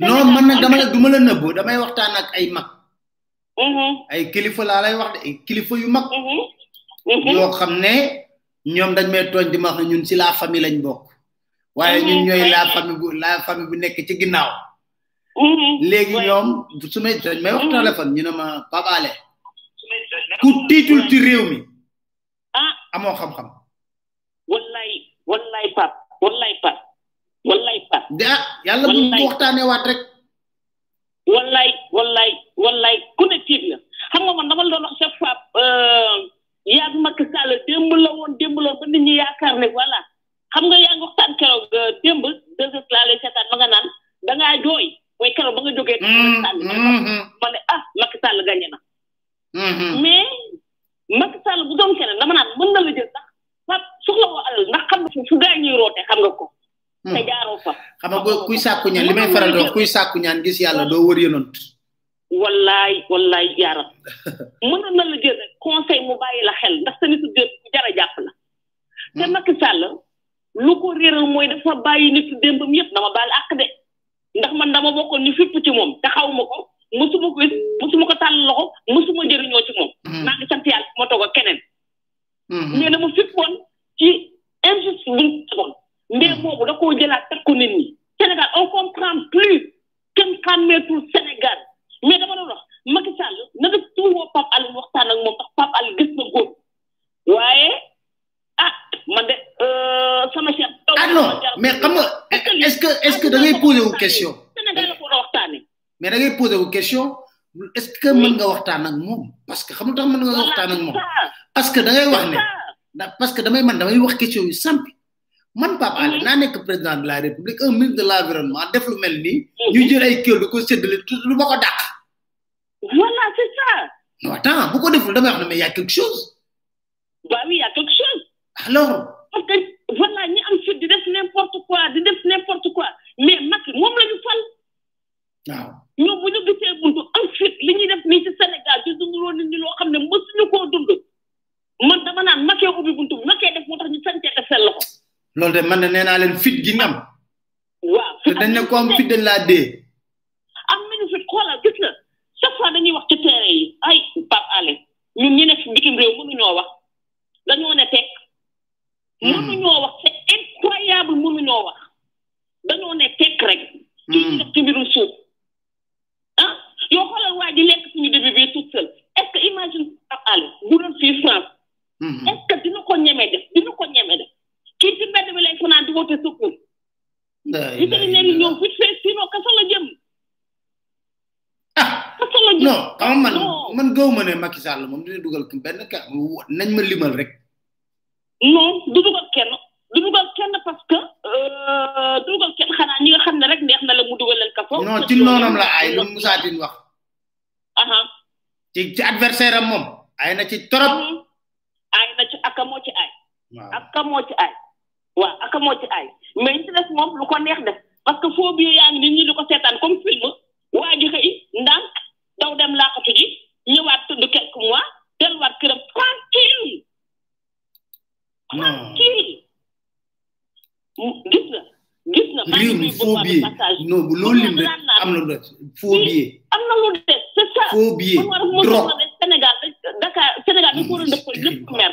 non man nag dama la du ma la nëbb damay waxtaan ak ay mag mhm. ay kilifa laa lay wax de ay kilifa yu mag mhm. Mhm. yoo xam ne ñoom dañ may tooñ di ma wax ne ñun si la famille lañ bokk waaye ñun Mhm. ñooy la famille bu la famille bu nekk ci ginnaaw Mhm. léegi Ouais. ñoom bu su may dañ may wax Mhm. téléphone ñu ne ma Pape Alé ku tiitul ci réew mi ah amoo xam-xam. wallaay wallaay pap wallaay pap wallaay pap. ah yàlla bu ñu waxtaanee waat rek. wallaay wallaay wallaay ku ne tiit na xam nga man dama la doon wax chaque fois euh, yaa ngi Macky Sall démb la woon démb la ba nit ñi yaakaar ne voilà xam nga yaa ngi waxtaan keroog euh, démb deux heures laa lay seetaan ma nga naan da ngaa jooy mooy keroog ba nga jógee. Mm, mm, mm. ma ne ah Macky Sall gagné na. Mm-hmm. mais Macky Sall bu doon keneen dama naan mën na la jël sax fa soxla woo alal ndax xam nga fu gaa ñuy roote xam nga ko. Mm. te jaaroo fa. xam nga kuy sàkku ñaan li may faral di wax kuy sàkku ñaan gis yàlla doo wër yonant. wallaay wallaay yaaram mën na la jël rek conseil mu bàyyi la xel ndax sa nitu démb bu jar a jàpp la. Mm. te Macky Sall lu ko réeral mooy dafa bàyyi nitu démbam yëpp dama baal àq de. ndax man dama bokkoon ñu fipp ci moom te xaw ma ko mosuma ko mosuma ko tàll loxo mosuma njëriñoo ci moom. Mm-hmm. maa ngi sant yàlla ma toog ak keneen. Mm-hmm. mais dama fippoon ci injustice bi ñu tegoon. mbir mm-hmm. boobu da koo jëlaat teg ko nit ñi. Sénégal on comprend plus kenn xàmmeetul Sénégal mais dama doon wax Macky Sall na nga tuuwoo Pape Alé waxtaan ak moom ndax Pape Alé gis na góor waaye. ah man de euh, sama chef. ah non mais xam nga est-ce que est-ce que da ngay poser wu question. Sénégal la ko war a waxtaanee. mais da ngay poser wu question est-ce que mën nga waxtaan ak moom parce que xam nga tax mën nga waxtaan ak moom parce que da ngay wax ne da parce que damay man damay wax question yu simple man Pape Alé naa nekk président de la République un ministre de l'environnement def lu mel nii ñu jël ay kër di ko séddale du du ma ko dàq voilà c'est ça. non attends bu ko deful damay wax ne mais y a quelque chose Bah oui, il y a quelque chose. Alors Parce que, voilà, ni en fait, de n'importe quoi, de n'importe quoi. Mais, Mac, moi, je le fais. waaw ñoom bu ñu gisee buntu en fait li ñuy def nii ci Sénégal di dund loolu nit ñi loo xam ne mësuñu koo dund man dama naan makee ubbi buntu bi makee def moo tax ñu sañcee def seen loxo loolu de man de nee naa leen fit gi ñu am waaw te dañ ne ko am fit dañ laa dee am nañu fi xoolal gis na chaque fois dañuy wax ci terrain yi ay Pape Alé ñun ñu nekk bitim réew mënuñoo wax dañoo ne teg hmm. mënuñoo wax c'est incroyable mënuñoo wax dañoo ne teg rek hmm. ci ñu def ci mbirum suuf ah yoo xoolal waa ji lekk suñu début bi tout seul est-ce que imagine Pape Alé bu doon fii France hmm. est-ce que dina ko ñeme def dina ko ñeme def kii ci mbedd bi lay fanaan di woote secours li tax ñaari ñëw bu fee sinon kaso la jëm ah kaso la jëm non xam man man gaw ma ne Macky Sall moom dina dugal benn ka nañ ma limal rek non du dugal kenn du dugal kenn parce que euh, du dugal kenn xanaa ñi nga xam ne rek neex na la mu dugal leen kaso non ci noonam la ay lu Moussa Tine wax aha ci ci adversaire am moom ay na ci trop ay na ci akamoo ci ay akamoo ci ay waaw ak moo ci aay mais ñu ci des moom lu ko neex def parce que foo biir yaa ngi nit ñi di ko seetaan comme film waa ji xëy ndànk daw dem laaxatu ji ñëwaat tudd quelques mois delluwaat këram tranquille tranquille gis nga gis nga réew mi faux billet non bu loolu lim rek am na lu des faux billet am na lu des c'est ça faux billet drogue Sénégal Dakar Sénégal dañ ko war a dëppal ñëpp mer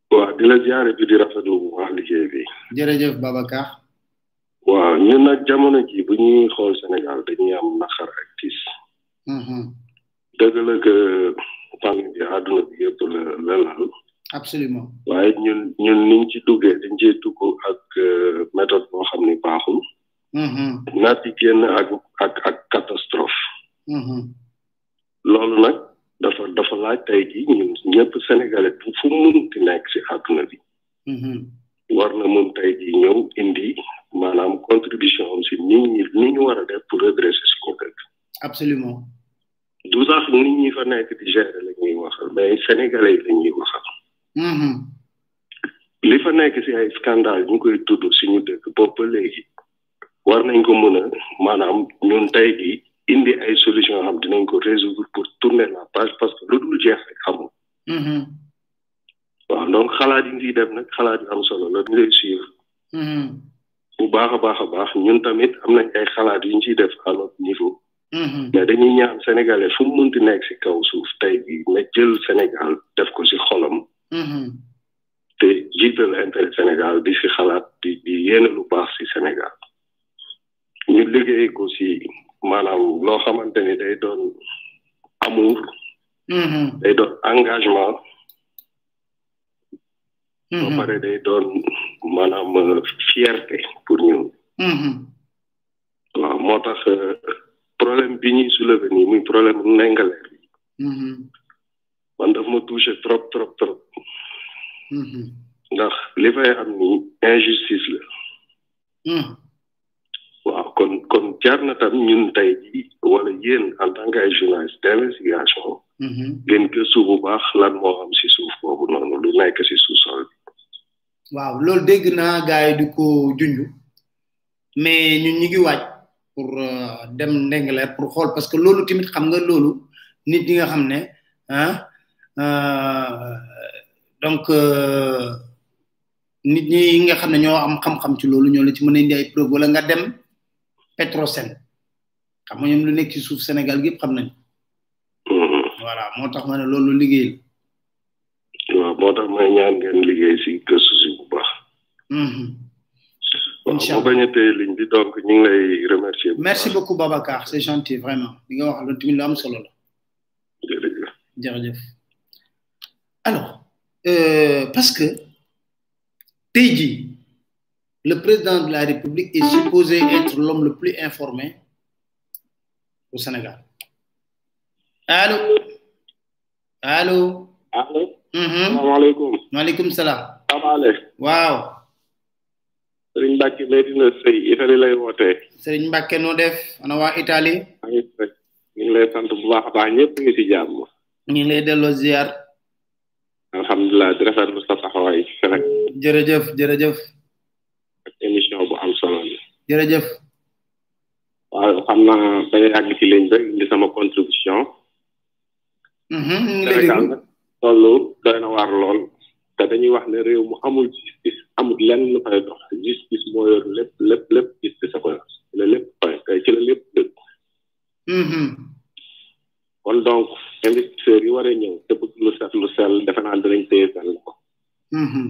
waaw di la ziare bi di rafetlu bu baax liggéey bi. jërëjëf Babacar. waaw ñun nag jamono ji bu ñuy xool Sénégal dañuy am naqar ak tiis. Mm-hmm. dëgg la que pandémie bi àdduna bi yëpp la la laal. absolument waaye ñun ñun niñ ci duggee dañ cee dugg ak euh, méthode boo xam ni baaxul. Mm-hmm. naati génn ak ak ak catastrophe. Mm-hmm. loolu nag dafa dafa laaj tey jii ñun ñëpp sénégalais bu fu mënti nekk si àdduna bi mm-hmm. war na moom tey jii ñëw indi maanaam contribution am si nit ñi ni ñu war a def pour redresser si ko dëkk absolument du sax nit ñi fa nekk di gérer la ñuy waxal mais sénégalais yi la ñuy waxal mm-hmm. li fa nekk si ay scandale ñu koy tudd suñu dëkk boobu ba léegi war nañ ko mën a maanaam ñun tey jii indi ay solution yoo xam dinañ ko résoudre pour tourner la page parce que lu dul jeex rek amul. Mm-hmm. waaw donc xalaat yi ngi def nag xalaat yu am solo la ñu lay suivre. Mm-hmm. bu baax a baax a baax ñun tamit am nañ ay xalaat yu ñu ciy def à notre niveau. Mm-hmm. mais dañuy ñaan sénégalais fu mu munti nekk si kaw suuf tey jii na jël Sénégal def ko si xolam. te jiital intérêt Sénégal di si xalaat di di yéene lu baax si Sénégal ñu liggéey ko si maanaam loo xamante ni day doon amour mm-hmm. day doon engagement ba mm-hmm. pare day doon maanaam euh, fierté pour ñun mm-hmm. waaw moo tax euh, problème bi ñuy soulever nii muy problème mu nengaleer bi man daf ma touché trop trop trop mm-hmm. ndax li fay am ni injustice la mm. waaw kon kon jaar na tam ñun tey ji wala yéen en tant que ay journaliste d'investigation mm-hmm. ngeen gëstu bu baax lan moo am si suuf boobu noonu lu nekk si sous-sol bi waaw loolu dégg naa gars yi di ko junj mais ñun ñu ngi waaj pour euh, dem Ndingler pour xool parce que loolu tamit xam nga loolu nit ñi nga xam ne ah euh, donc euh, nit ñi nga xam ne ñoo am xam-xam ci loolu ñoo la ci mën a indi ay preuve wala nga dem Petrosen xam nga ñoom lu nekk ci suuf Sénégal gi yëpp xam nañ voilà moo tax ma ne loolu liggéey la waaw moo tax may ñaan ngeen liggéey si gëstu si bu baax. Mm-hmm. incha allah waaw bañ a téye ligne bi donc ñu ngi lay remercier. merci beaucoup Babacar c'est gentil vraiment li nga wax loolu tamit lu am solo la. jërëjëf jërëjëf alors euh, parce que tey jii le président de la République est supposé être l'homme le plus informé au Sénégal allô. allo. allo. Mhm. salaamaaleykum. maaleykum salaam. Amaale. waaw. Serigne Mbacke Medina Sey Italie lay wootee. Serigne Mbacke noo def ana waa Italie. maa ngi fekk ñu ngi lay sant bu baax a baax ñëpp ngi si jàmm. ñu ngi lay delloo ziar. alhamdulilah di rafetlu sa taxawaay ci Sénégal. jërëjëf jërëjëf. ak émission bu am solo bi. jërëjëf. waaw xam naa bañ a yàgg ci ligne bi indi sama contribution. Mhm, Sénégal nag loolu doy na waar lool te dañuy wax ne réew mu amul justice amul lenn lu fay dox justice moo yor lépp lépp lépp justice a ko yor ci la lépp fay tey ci la lépp dëkk mhm. kon donc investisseurs yi war a ñëw te bëgg lu set lu sell defe naa dinañ téye seen loxo mhm.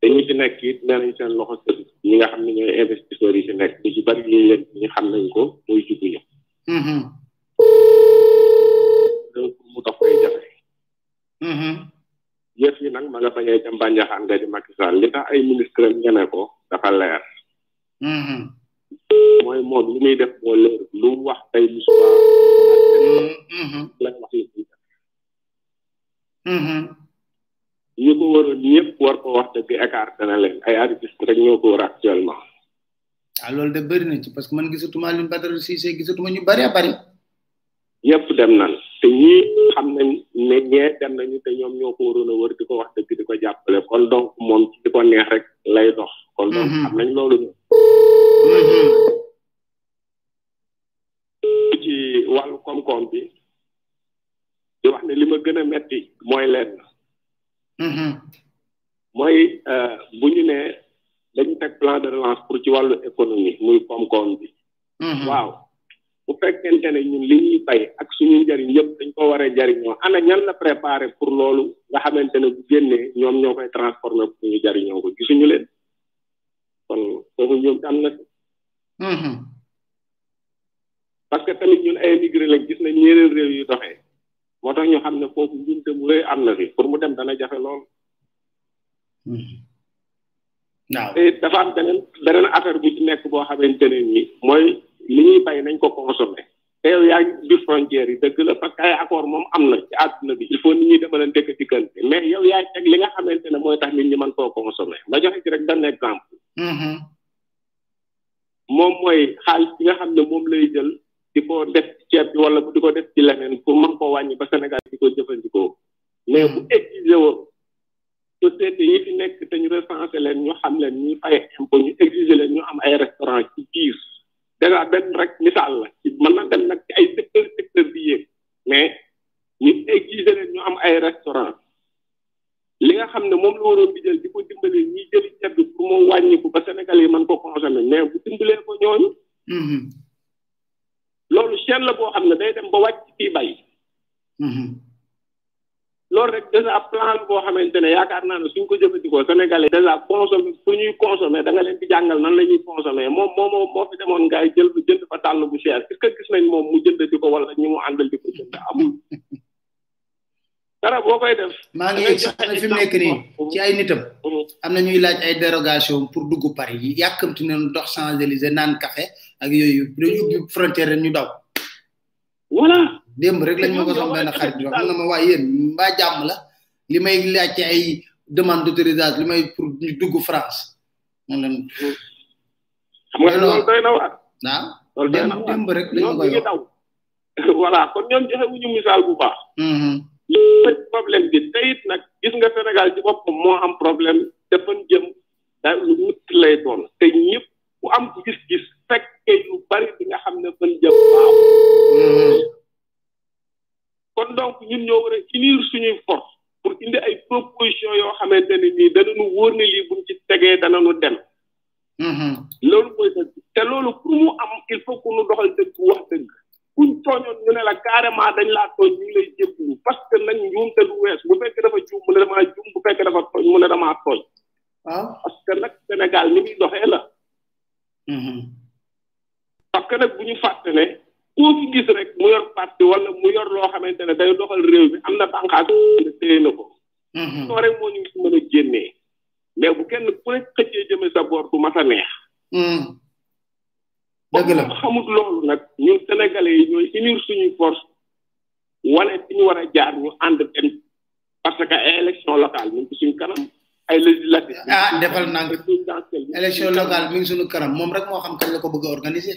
te ñi ci nekk it nee nañ seen loxo sëñ ñi nga xam ne ñooy investisseurs yi ci nekk ñu ci bari ñu leen ñi xam nañ ko muy juguñu mm-hmm. donc mu dox koy jafe mm-hmm. yëf yi nag ma nga bañee ca mbànjaxaan nga di Macky Sall li tax ay ministre am ñeme ko dafa leer mm-hmm. mooy moom li muy def moo leer lu mu wax tey musuba lay wax yi mm-hmm. ñu ko waroon ñëpp war ko wax dëgg écarté na leen ay artiste rek ñoo ko war actuellement ah loolu de bëri na ci parce que man gisatuma Alioune Badara Cissé gisatuma ñu bari a bari yëpp dem nan te ñii xam nañ ne ñee dem nañu te ñoom ñoo ko waroon a wër di ko wax dëgg di ko jàppale kon donc moom ci di ko neex rek lay dox kon donc mm-hmm. xam nañ loolu ñu mm-hmm. ci wàllu koom-koom bi di wax ne li ma gën a metti mooy leen mm-hmm. mooy euh, bu ñu ne dañu teg plan de relance pour ci wàllu économie muy koom-koom bi mm-hmm. waaw bu fekkente ne ñun li ñuy bay ak suñu njëriñ yëpp dañ ko war a jariñoo ana ñan la préparé pour loolu nga xamante ne bu génnee ñoom ñoo koy transformé pour ñu jariñoo ko gisuñu leen kon foofu ñoom am na mm-hmm. parce que tamit ñun ay immigré lañ gis nañ yeneen réew yu doxee moo tax ñu xam ne foofu njuumte mu rëy am na fi pour mu dem dana jafe lool. Hmm. waaw te dafa am beneen beneen affaire bu ci nekk boo xamante ne nii mooy li ñuy bay nañ ko consommer. te yow yaa ngi biir frontière yi dëgg la parce que ay accord moom am na ci àdduna bi il faut nit ñi demalante dëkk ci kër gi mais yow yaa teg li nga xamante ne mooy tax nit ñi mën koo consommer ma joxe ci rek benn exemple. Mm-hmm. moom mooy xaalis bi nga xam ne moom lay jël di ko def ci ceeb bi wala di ko def ci leneen pour mën koo wàññi ba Sénégal di ko jëfandikoo mais bu exigé woon société yi fi nekk te ñu recensé leen ñu xam leen ñu fay impôt ñu exigé leen ñu am ay restaurant ci biir dèjà benn rek misaal la ci mën na dem nag ci ay secteur secteur bi yéeg mais ñu exigé leen ñu am ay restaurant li nga xam ne moom la waroon di jël di ko dimbale ñiy jëli ceeb bi pour mu wàññiku ba Sénégal yi mën ko consommer mais bu dimbalee ko ñooñu. Mm-hmm. loolu chaîne la boo xam ne day dem ba wàcc fii bay. Mm-hmm. loolu rek dèjà plan boo xamante ne yaakaar naa ne suñ ko jëfandikoo sénégalais dèjà consommé pour ñuy consommé da nga leen di jàngal nan la ñuy consommé moom moo moo moo fi demoon ngay jël jënd fa tàll bu cher est-ce que gis nañ moom mu jënd di ko wala ñi mu àndal di ko jënd amul dara boo koy def. maa ngi yegg sax na fi mu nekk nii ci ay nitam. Mhm. am na ñuy laaj ay dérogation pour dugg Paris yi yàkkamti nañu dox Champs-Élysées naan café ak yooyu dañu ubbi frontière rek ñu daw. voilà. démb rek lañ ma ko sama benn xarit wax na ma waaye yéen mbaa jàmm la li may laaj ci ay demande d'autorisation li may pour ñu dugg France. man leen. Mhm. xam nga loolu doy na waar. waaw. loolu doy na waar démb rek lañ ma koy wax. voilà kon ñoom joxe wuñu misaal bu baax. Mm-hmm. loolu problème bi te it nag gis nga Sénégal ci boppam moo am problème te fan jëm daal lu mucc lay doon te ñëpp ku am gis-gis fekkee lu bari bi nga xam ne fan jëm waaw. Mm-hmm. kon donc ñun ñoo war a unir suñuy force pour indi ay proposition yoo xamante ne nii danañu wóor ne lii buñ ci tegee danañu dem. Mm-hmm. loolu mooy dëgg te loolu pour mu am il faut que nu doxal dëgg wax dëgg kuñ tooñoon ñu ne la carrément dañ laa tooñ ñu ngi lay jébbalu parce que nañ njuum te du wees bu fekkee dafa juum mu ne damaa juum bu fekkee dafa tooñ mu ne damaa tooñ. waaw parce que nag Sénégal ni muy doxee la. Mm-hmm. parce que nag bu ñu fàtte ne koo fi gis rek mu yor parti wala mu yor loo xamante ne day doxal réew mi am na bànqaas ne téye na ko. Mm-hmm. soo rek moo ñu mën a génnee. mais bu kenn ku ne xëccee jëme sa boor du mas a neex hmm. dëgg la xamut loolu nag ñun sénégalais yi ñooy unir suñuy force wane fi ñu war a jaar ñu ànd dem parce que ay élection locale ñu ngi suñu kanam ay législative ah defal naa élection locale mi ngi suñu kanam moom rek moo xam kañ la ko bëgg a organiser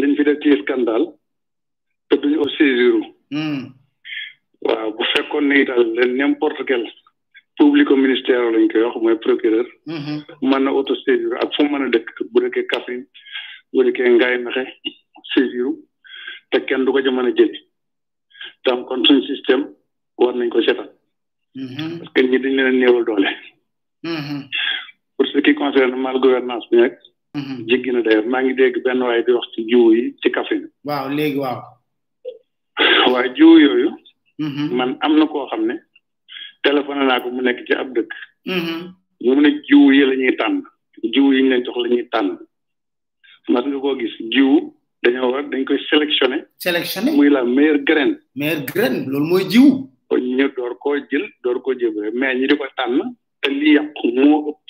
liñ fi def ci scandale te duñu ko saisiru hmm. waaw bu fekkoon ni daal leen n'importe quel publico ministère lañ koy wax mooy procureur hmm. mën na auto saisir ak fu mën a dëkk bu dëkkee Kaffrine bu dëkkee Ngaye Mekhe saisiru te kenn du ko ca mën a jëli tam kon suñ système war nañ ko seetal hmm. parce que ñi dañ leen a néewal doole Mm-hmm. pour ce qui concerne mal gouvernance bi nag. Mm-hmm. jéggi na d'ailleurs maa ngi dégg benn waaye di wax ci jiwu yi ci Kaffrine. waaw léegi waaw. waaye jiwu yooyu. Mm-hmm. man am na koo xam ne. téléphone naa ko mu nekk ci ab dëkk. mu ne jiwu yi la ñuy tànn. jiwu yi ñu leen jox la ñuy tànn. mas nga koo gis jiwu dañoo war dañ koy sélectionné sélectionné muy la meilleure graine meilleure graine loolu mooy jiwu kon ñu door koo jël door koo jëbale mais ñi di ko tànn te li yàqu moo ëpp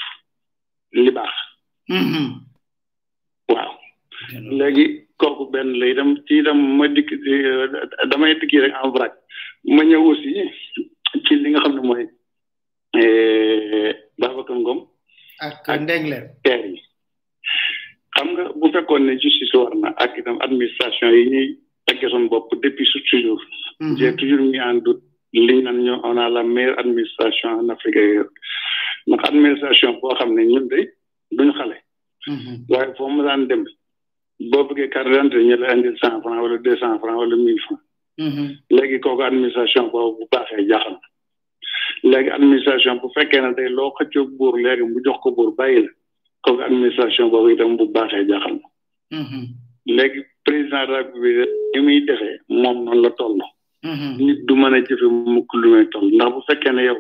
li baax Mhm. waaw léegi kooku benn la itam ci itam ma dikk eh, damay dikki rek en vrac ma ñëw aussi ci li nga xam ne mooy eh, Babacar Ngom ak Ndeng leen teer yi xam nga bu fekkoon ne justice war na ak itam administration yi ñuy tekke suñu bopp depuis su toujours mhm. j'ai toujours mis en doute liñ nan ñoo on a la meilleure administration en Afrique yooyu ndax administration boo xam ne ñun de duñu xale mhm. waaye foo mu daan dem boo bëggee carte d'identité ñu la indil cent franc wala deux cent franc wala mille franc mhm. léegi kooku administration boobu bu baaxee jaaxal léegi administration bu fekkee ne tey loo xëccoo buur léegi mu jox ko buur bàyyi la kooku administration boobu itam bu baaxee jaaxal na mm-hmm. léegi président de la République ni muy defee moom noonu la toll mm-hmm. nit du mën a jëfe mukk lu muy toll ndax bu fekkee ne yow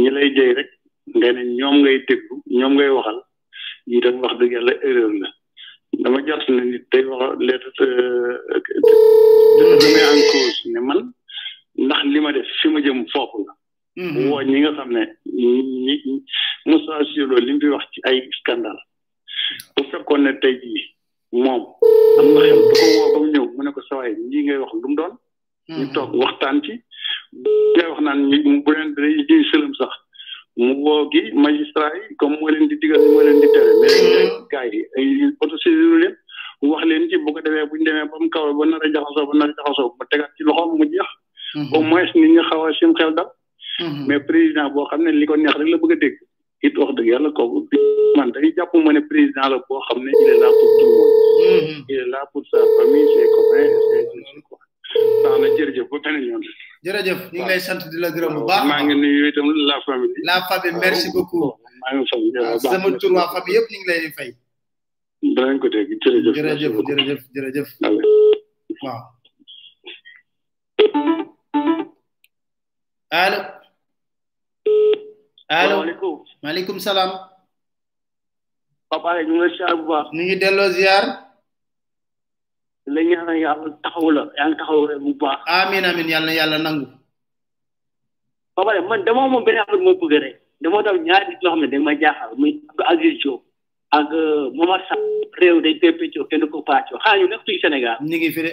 ñi lay jëy rek nga ne ñoom ngay déglu ñoom ngay waxal lii tam wax dëgg yàlla erreur la dama jàpp ne nit tey wax lettre remet en cause ne man ndax li ma def fi ma jëm foofu la mm-hmm. woo ñi nga xam ne ñi Moussa Silo li mu fi wax ci ay scandale bu fekkoon ne tey jii moom am na xel du ko woo ba mu ñëw mu ne ko sawaay lii ngay wax lu mu doon ñu mm-hmm. toog waxtaan ci day wax naan ñu bu leen day jiy sëlëm sax mu woo gi magistrat yi comme moo leen di digal moo leen di tere mais mm-hmm. gars yi ay autosaisir leen wax leen ci bu ko demee bu ñu demee ba mu kaw ba nar a jaxasoo ba nar a jaxasoo ba tegaat ci loxoom mu jeex mm-hmm. au moins nit ñi xaw a sim xel dal mais président boo xam ne li ko neex rek la bëgg a dégg it wax dëgg yàlla kooku man day jàpp ma ne président la boo xam ne il est là pour tout le monde. Mm-hmm. il est là pour sa famille ses copains ses amis quoi. baax na jërëjëf ba beneen yoon. jërëjëf ñu ngi lay sant di la gërëm bu baax. maa ngi nuyu itam la famille. la famille merci beaucoup. maa ngi fay ah, sama tur waa famille yëpp ñu ngi lay fay. danañ ko dégg jërëjëf. jërëjëf jërëjëf jërëjëf. waaw. allo allo salaamaaleykum maaleykum salaam papa ñu ngi lay siyaar bu baax ñu ngi delloo ziar di la ñaanal yàlla taxaw la yaa ngi taxaw rek bu baax amin amin yàlla na yàlla nangu papa de man dama moom benn affaire moo bëgg rek dama daw ñaari nit yoo xam ne dañ ma jaaxal muy Abdou Aziz Diop ak euh, Momar Sarr réew dañ koy péccoo kenn du ko pàccoo xanaa ñu nekk fii Sénégal ñu ngi fi de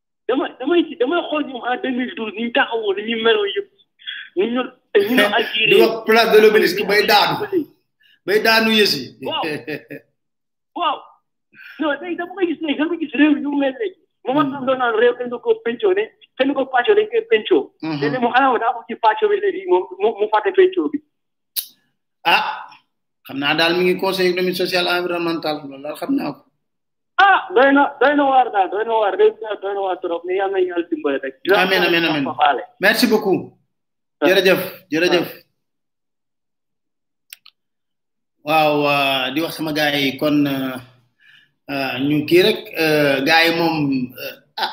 dama damay ci damay xool ñoom en 2012 ni ñu taxawoo ni ñu meloo yëpp ñu ñu ñu ñu assuré di wax place de l'obélisque bay daanu bay daanu yës yi waaw waaw non tey dama koy gis ne dama gis réew yu mel ne moom ak am doon naan réew kenn du ko pencoo ne kenn du ko pàccoo dañ koy pencoo te ne mu xanaa daa ko ci pàccoo bi léegi moom mu mu fàtte pencoo bi ah xam naa daal mi ngi conseil économique social environnemental loolu daal xam naa ko ah doy na doy na waar daal doy na waar doy na doy na waar trop mais yàlla na yàlla dimbale rek. amiin amiin amiin merci beaucoup. jërëjëf jërëjëf. waaw di wax sama gars yi kon ñu kii rek gars yi moom ah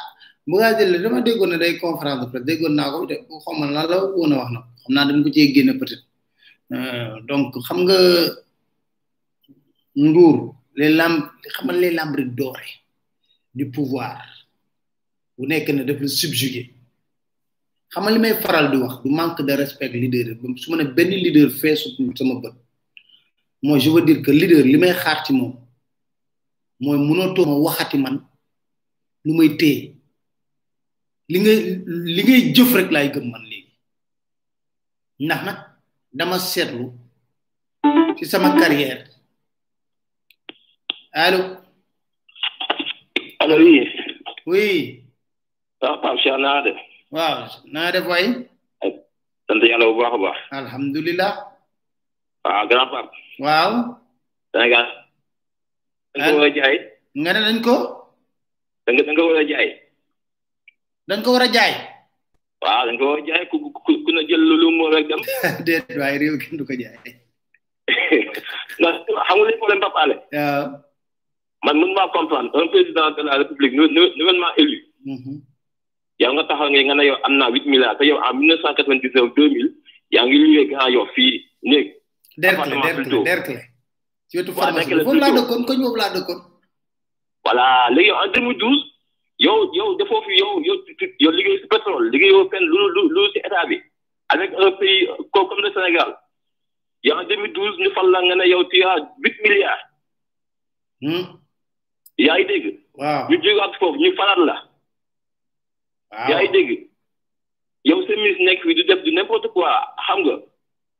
bu ngaa jëlee dama déggoon ne day conférence de presse déggoon naa ko te xaw ma lan la woon a wax na xam naa dama ko cee génne peut-être donc xam nga. nguur les lamb xamal les lambris dorés du pouvoir bu nekk ne daf la subjuguer xamal li may faral di wax du manque de respect leader yi su ma ne benn leader feesu sama bët mooy je veux dire que leader li may xaar ci moom mooy mënatoo ma waxati man lu may téye li ngay li ngay jëf rek laay gëm man léegi ndax nag dama seetlu ci sama carrière allo allo oui oui waaw Pape Cheikh naa def waaw naa def waay sant yàlla bu baax a baax alhamdulilah waaw grand Pape waaw Sénégal da nga ko war a jaay nga ne dañ ko da nga da nga war a jaay dañ ko war a jaay. waaw dañ ko war a jaay ku ku ku na jël lu mu rek dem. déet waaye réew kenn du ko jaay. ndax xam nga li problème Pape Alé. waaw. man mën maa comprendre un président de la république nou- nou- nouvellement élu. Mhm. yow nga taxaw ngay nga ne yow am naa huit milliards te yow en mille neuf cent quatre vingt dix neuf deux mille yaa ngi luwee Grand Yoff fii néeg. Derklé Appartement Derklé plutôt. Derklé. ci wetu Waa, pharmacie Derklé bi foofu laa plutôt. dëkkoon koñ boobu laa dëkkoon. voilà léegi en 2012 yow yow defoo fi yow yow yow liggéey si pétrole liggéeyoo fenn lu lu lu si état bi avec un pays comme le Sénégal yow en 2012 ñu fal la nga ne yow tu as huit milliards. Hmm. yaa ngi dégg. waaw ñu jógaat foofu ñu falaat la. waaw yaa ngi dégg. yow sa ministre nekk fi du def du n'importe quoi xam nga.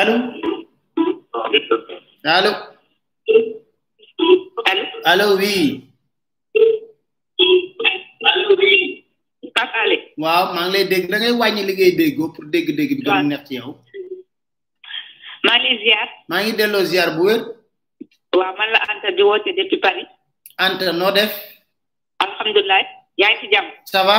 allo allo allo oui Pape Alé waaw maa ngi lay dégg da ngay wàññi li ngay déggoo pour dégg-dégg bi gën a neex ci yow maa ngi lay ziar maa ngi delloo ziar bu wér waaw man la Anta di woote depuis Paris Anta noo def alhamdulilah yaa ngi ci jàmm ça va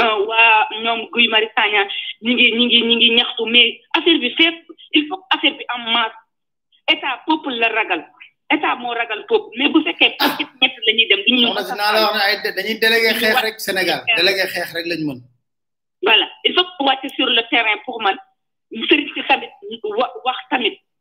ah, waa ñoom Guy Marius Sagna ñi ngi ñi ngi ñi ngi ñaxtu mais affaire bi fépp il faut affaire bi am masse état peuple la ragal état moo ragal peuple mais bu fekkee par ñett ñett la ñuy dem duñu ñu wax naa la wax ne ay dañuy délégué xeex rek Sénégal délégué xeex rek lañ mën voilà il faut que wàcc sur le terrain pour man sëriñ si tamit wax tamit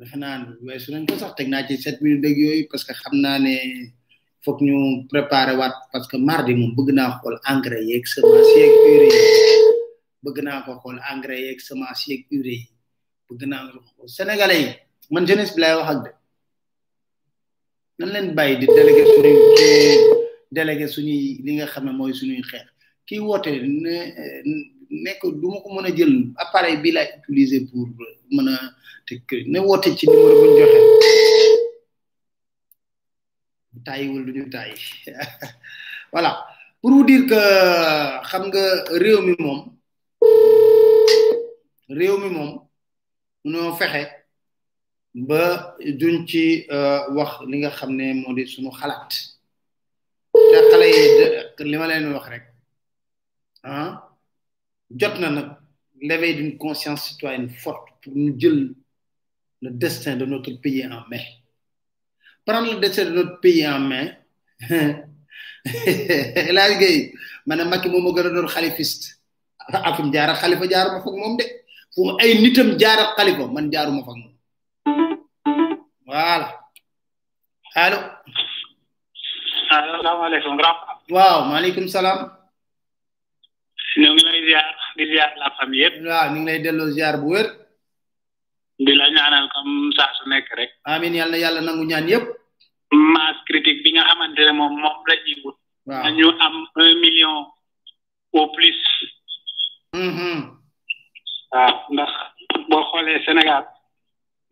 defe naa ne weesu nañ ko sax teg naa ci sept minutes dëgg yooyu parce que xam naa ne foog ñu préparer waat parce que mardi moom bëgg naa xool engrais yeeg semence yeeg urée yi bëgg naa ko xool engrais yeeg semence yeeg urée yi bëgg naa ko xool sénégalais yi man jeunesse bi lay wax ak de nan leen bàyyi di délégué suñuy délégué suñuy li nga xam ne mooy suñuy xeex kii woote ne nekk du ma ko mën a jël appareil bi laay utiliser pour mën a teg ne woote ci numéro bu ñu joxe tàyyiwul du ñu tàyyi voilà pour vous dire que xam nga réew mi moom réew mi moom munoo fexe ba duñ ci wax li nga xam ne moo di suñu xalaat te xale yi li ma leen wax rek ah jot na nag l'éveil d'une conscience citoyenne forte pour ñu jël le destin de notre pays en main prendre le destin de notre pays en main El Hadj Gueye ma ne Macky moom moo gën a doon xalifiste ah fu mu jaar ak xalifa jaaruma foog moom de fu ay nitam jaar ak xalifa man jaaruma foog moom voilà allo. asalaamaaleykum grand. waaw maaleykum salaam. ñoo ngi lay ziar di ziar la famille yëpp. waaw ñu ngi lay delloo ziar bu wér. di la ñaanal comme saa su nekk rek. amiin yàlla yàlla nangu ñaan yëpp. masse critique bi nga xamante ne moom moom la ñuy wut. waaw ñu am un million. au plus. Mm-hmm. waaw ndax boo xoolee Sénégal.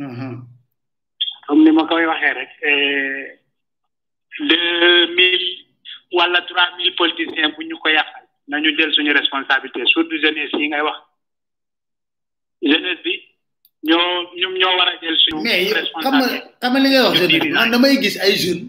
Mm-hmm. comme ni ma koy waxee rek eh, deux mille wala trois mille politiciens bu ñu ko yàqal nañu jël suñu responsabilité surtout jeunesse yi ngay wax jeunesse bi ñoo ñoom ñoo war a jël suñu. responsabilité mais xam nga xam nga li ngay wax jeune man damay gis ay jeunes.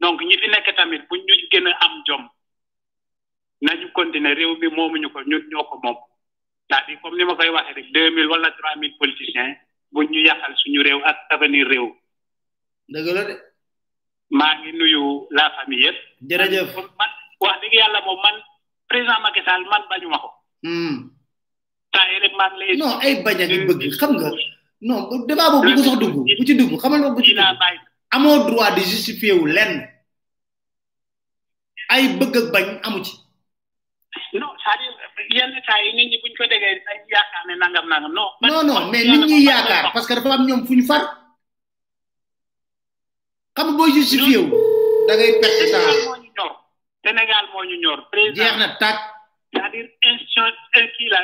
donc ñi fi nekk tamit bu ñu gën a am jom nañu continuer réew mi moomuñu ko ñun ñoo ko moom c'est-à-dire comme ni ma koy waxee rek deux mille wala trois mille politiciens bu ñu yàqal suñu réew ak avenir réew. dëgg la de. maa ngi nuyu la famille yëpp. jërëjëf man wax dëgg yàlla moom man président Macky Sall man bañu ma ko. Hmm. temps yi rek maa ngi lay. non ay bañ a di bëgg xam nga non débat boobu bu ko sax dugg bu ci dugg xamal nga bu ci dugg amoo droit di justifier wu lenn ay bëgg ak bañ amu ci. non c'est-à-dire yenn saa yi nit ñi buñ ko déggee dañ yaakaar ne nangam nangam non. non non mais nit ñi yaakaar parce que dafa am ñoom fu ñu far. xam nga booy justifié wu da ngay perte temps moo ñu ñor Sénégal moo ñu ñor président jeex na tàkk c'est-à-dire institution euh, kii la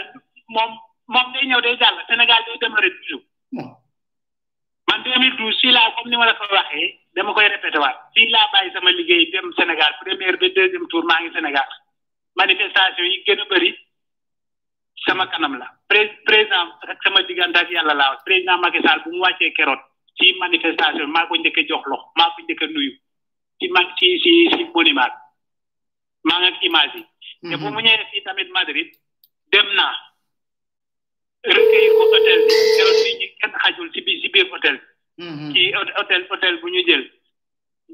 moom moom day ñëw day jàll Sénégal day demeurer toujours Bon. man 2012 fii laa comme ni ma la ko waxee dama koy répété waat fii laa bàyyi sama liggéey dem Sénégal première ba deuxième tour maa ngi Sénégal manifestation yi gën a bëri sama kanam la président ak sama diggante ak yàlla laa président Macky Sall bu mu wàccee keroot ci manifestation maa ko njëkk a jox lox maa ko njëkk a nuyu ci man ci ci ci monument maa ngi ak image yi. te bu mu ñëwee fii tamit Madrid dem naa recueillir ko hôtel bi keroot fii ñu kenn xajul ci biir ci biir hôtel bi. ci hôtel hôtel bu ñu jël.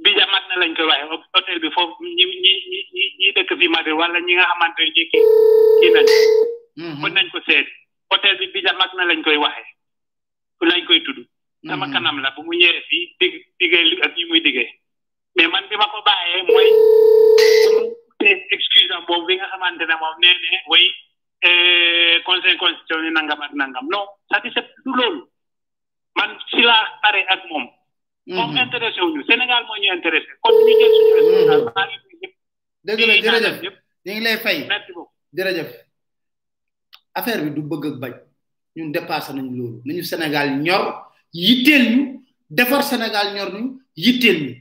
bija mat na lañ koy waxe hôtel bi foofu ñi ñi ñi ñi dëkk fi Madrid wala ñi nga xamante ne ñi kii kii nañ mhm. mën nañ ko seet hôtel bi bija mat na lañ koy waxe fu lañ koy tudd sama mhm. kanam la bu mu ñëwee fii dig diggee ak ñi muy diggee mais man bi ma ko bàyyee mooy excuse am boobu bi nga xamante ne moom nee ne way eh, conseil constitutionnel nangam ak nangam non c'est-à-dire du loolu man si laa pare ak moom moom mhm. intéressé wuñu Sénégal moo ñu intéressé kon ñu jël suñu mhm. responsable maa ngi nuyu ñëpp dëgg la jërëjëf ñu ngi lay fay merci beaucoup jërëjëf affaire bi du bëgg ak bañ ñun dépassé nañ loolu nañu Sénégal ñor yitteel ñu defar Sénégal ñor ñu yitteel ñu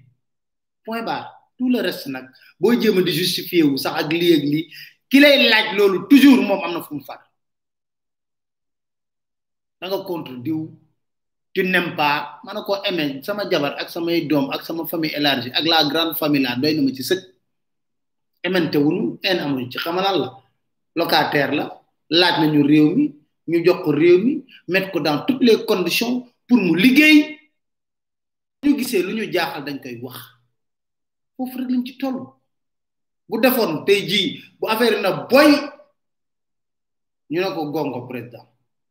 point barre tout le reste nag boo jéem a di justifié wu sax ak lii ak lii ki lay laaj loolu toujours moom am na fu mu far da nga contre diw tu n'aimes pas ma ne ko aimé sama jabar ak samay doom ak sama famille élargie ak la grande famille la doy na ma ci sëkk aimante wuñu en amuñu ci xamalal la locataire la laaj nañu réew mi ñu jox ko réew mi mettre ko dans toutes les conditions pour mu liggéey ñu gisee lu ñu jaaxal dañ koy wax foofu rek lañ ci toll bu defoon tey jii bu affaire na boy ñu ne ko gongo président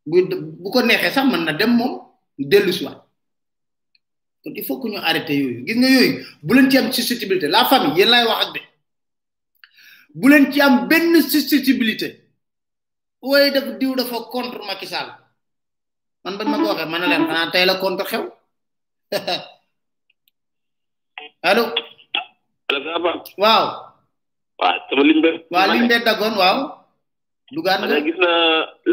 bu bu ko neexee sax mën na dem moom dellu si waat kon il faut que ñu arrêté yooyu gis nga yooyu bu leen ci am susceptibilité la famille yéen lay wax ak de bu leen ci am benn susceptibilité waaye daf diw dafa contre Macky Sall man bañ ma ko waxee ma ne leen xanaa tey la contre xew allo waaw waaw sama liñ be waaw liñ be daggoon waaw dugaan nga gis na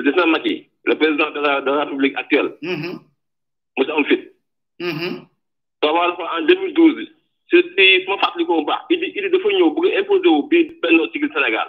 gis na Macky le président de la de la République actuelle mm-hmm. mu am fit mm-hmm. soo waal ko en 2012 si si ma fàttali ko bu baax idi idi dafa ñëw bëgg imposé wu bii benn sigil Sénégal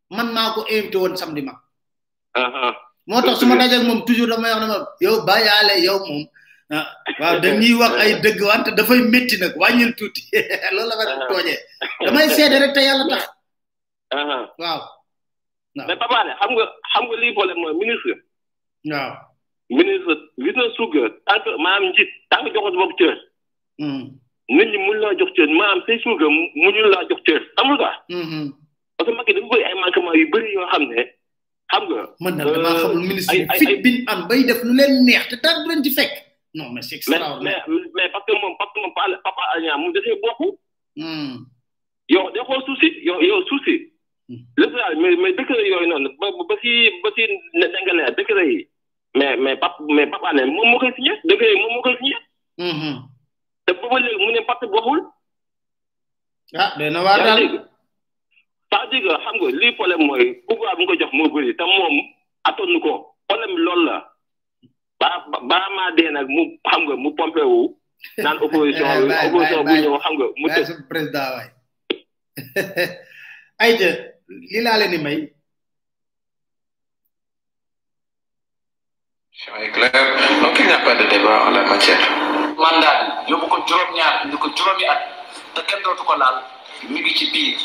man maa ko invité woon samedi mag uh-huh. moo tax su ma dajeeg moom toujours dama wax ne ma yow bàyyi aale yow moom ah, waaw dañuy wax ay dëgg wante dafay métti nag wàññil tuuti loolu la ma doon toojee damay seede rek te yàlla tax uh-huh. waaw mais Pape Alé xam nga xam nga lii problème mooy ministre waaw ministre gis na suuga tant que maanaam njiit tant que joxoon bopp cër hmm. nit ñi mun laa jox cër maanaam say suuga mu ñu laa jox cër amul quoi hmm, hmm. parce que Macky dafa bëri ay manquement yu bëri yoo xam ne xam nga. man nag damaa euh, xamul ministre yi fit bi ñu am bay def lu leen neex te dara du leen ci fekk. non mais c'est extraordinaire mais mais parce que moom parce que moom papa Alioune moom dafay bokk. Hmm. yow day xool suuf si yow yow suuf si. Hmm. lépp daal mais mais décret yooyu noonu ba ba si ba si Ndengaleer décret yi mais mais papa mais papa Alioune moom moo koy signé décret yi moom moo koy signé. Hmm. te booba léegi mu ne pàcc bokkul. ah day na waar daal cest dire que xam nga lii problème mooy pouvoir bu ko jox moo bëri te moom attanu ko problème bi loolu la ba ba maa dee nag mu xam nga mu pompé wu naan opposition eh, opposition bu ñëw xam nga mu tëj président waay ay jë lii laa leen di may est clair donc il n'y a pas de débat en la matière. mandat bi yóbbu ko juróom-ñaar ñu ko juróomi at te kenn dootu ko laal mi ngi ci biir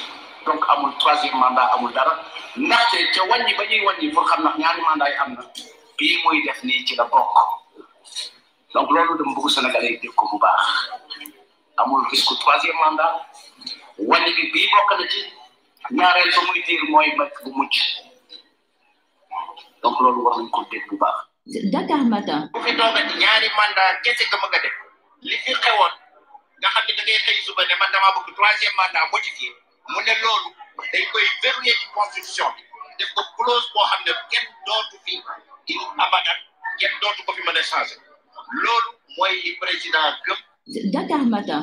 donc amul troisième mandat amul dara ndaxte ca wàññi ba ñuy wàññi pour xam ndax ñaari mandat yi am na bii muy def nii ci la bokk donc loolu dama bëgg Sénégalais yi dégg ko bu baax amul risque troisième mandat wàññi bi bii bokk na ci ñaareel ba muy diir mooy ba bu mujj. donc loolu war nañ ko dégg bu baax. Dakar Matin. bu fi toogati ñaari mandat kese nga bëgg a def li fi xewoon nga xam ne da ngay xëy suba ne man damaa bëgg troisième mandat modifié mu ne loolu dañ koy verrouiller ci constitution bi def ko clause boo xam ne kenn dootu fi di abadan kenn dootu ko fi mën a changé loolu mooy li président gëm. Dakar Matin.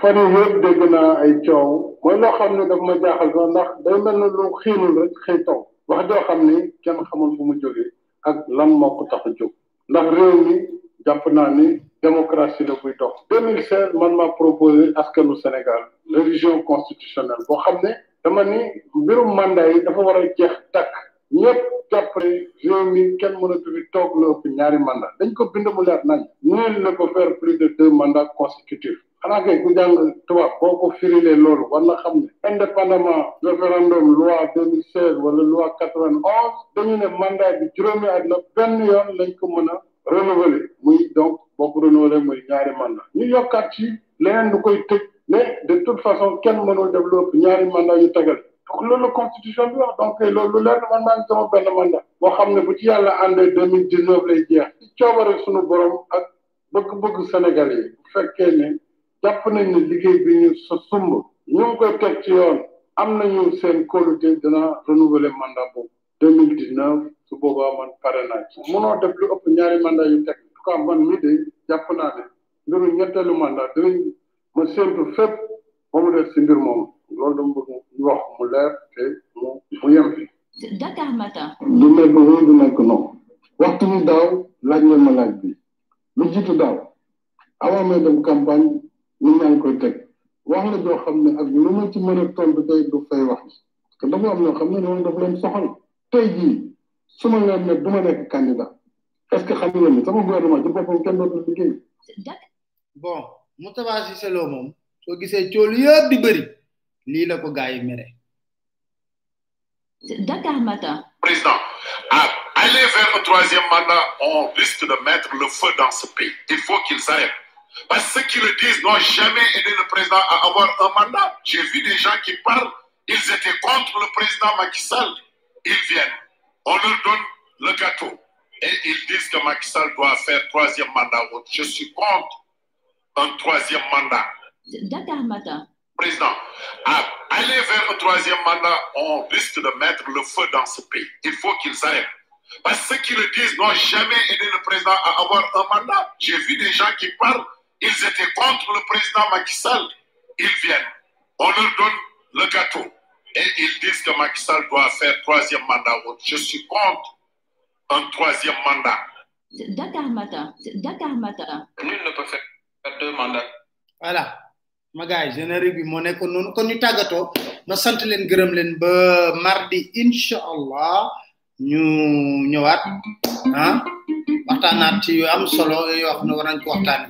fan yii yëpp dégg naa ay coow mooy loo xam ne daf ma jaaxal sax ndax day mel ne lu xiinul rek xëy taw wax joo xam ni kenn xamul fu mu jógee ak lan moo ko tax a jóg ndax réew mi jàpp naa ni démocratie la buy dox 2016 man ma proposé askanu Sénégal révision constitutionnelle boo xam ne dama ni mbirum mandat yi dafa war a jeex tàkk ñëpp jàpp ne réew mi kenn mënatul toog lu ëpp ñaari mandat dañ ko bind mu leer nañ nul ne peut faire plus de deux mandats consécutifs xanaa kay ku jàng tubaab boo ko firilee loolu war na xam ne indépendamment référendum loi deux mille seize wala loi quatre vingt onze dañu ne mandat bi juróomi at la benn yoon lañ ko mën a renouvelé muy donc boo ko renouvelé muy ñaari mandat ñu yokkaat ci leneen lu koy tëj ne de toute façon kenn mënul def lu ëpp ñaari mandat yu tegal donc loolu la constitution bi wax donc loolu leer na man maa ngi sama benn mandat boo xam ne bu ci yàlla àndee deux mille dix neuf lay jeex ci coobare suñu borom ak bëgg-bëgg Sénégal yi bu fekkee ne jàpp nañ ne liggéey bi ñu sa sumb ñu ngi koy teg ci yoon am nañu seen kóolute dina renouveler mandat boobu deux mille dix neuf su boobaa man pare naa ci mënoo def lu ëpp ñaari mandat yu teg en tout cas man mii de jàpp naa ne mbiru ñetteelu mandat dinañ ma séntu fépp ba mu des si mbir moom loolu dama bëgg ñu wax mu leer te mu mu yem fi Dakar Matin. du nekk wéy du nekk non waxtu bi daaw laaj ngeen ma laaj bi lu jiitu daaw avant may dem campagne nit ñaa ngi koy teg wax la joo xam ne ak lu ma ci mën a tontu tey du fay wax ji parce que dafa am ñoo xam ne loolu dafa leen soxal tey jii su ma leen ne du ma nekk candidat est-ce que xam nga ni sama gouvernement ci boppam kenn dootul liggéey. bon Moustapha Cissé Lo moom soo gisee coolu yëpp di bëri lii la ko gars yi mere. Président, aller vers le troisième mandat, on risque de mettre le feu dans ce pays. Il faut qu'ils aillent. Parce que ceux qui le disent n'ont jamais aidé le président à avoir un mandat. J'ai vu des gens qui parlent, ils étaient contre le président Macky Sall. Ils viennent, on leur donne le gâteau. Et ils disent que Macky Sall doit faire troisième mandat. Je suis contre un troisième mandat. Dakar Président, aller vers un troisième mandat, on risque de mettre le feu dans ce pays. Il faut qu'ils arrêtent. Parce que ceux qui le disent n'ont jamais aidé le président à avoir un mandat. J'ai vu des gens qui parlent, ils étaient contre le président Macky Sall. Ils viennent, on leur donne le gâteau. Et ils disent que Macky Sall doit faire troisième mandat. Je suis contre un troisième mandat. Dakar Matin. Dakar Mata. Nul ne peut faire deux mandats. Voilà. ma gars yi générique bi moo nekkoon noonu kon ñu tàggatoo ma sant leen gërëm leen ba mardi incha allah ñu ñëwaat ah waxtaanaat ci yu am solo yoo xam ne war nañ ko waxtaan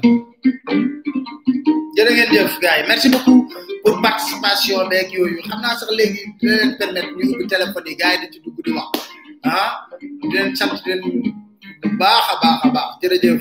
jërë ngeen jëf gars yi merci beaucoup pour participation beeg yooyu xam naa sax léegi dina leen permettre ñu ubbi téléphone yi gars yi di ci dugg di wax ah di leen sant di leen bu baax a baax a baax jërëjëf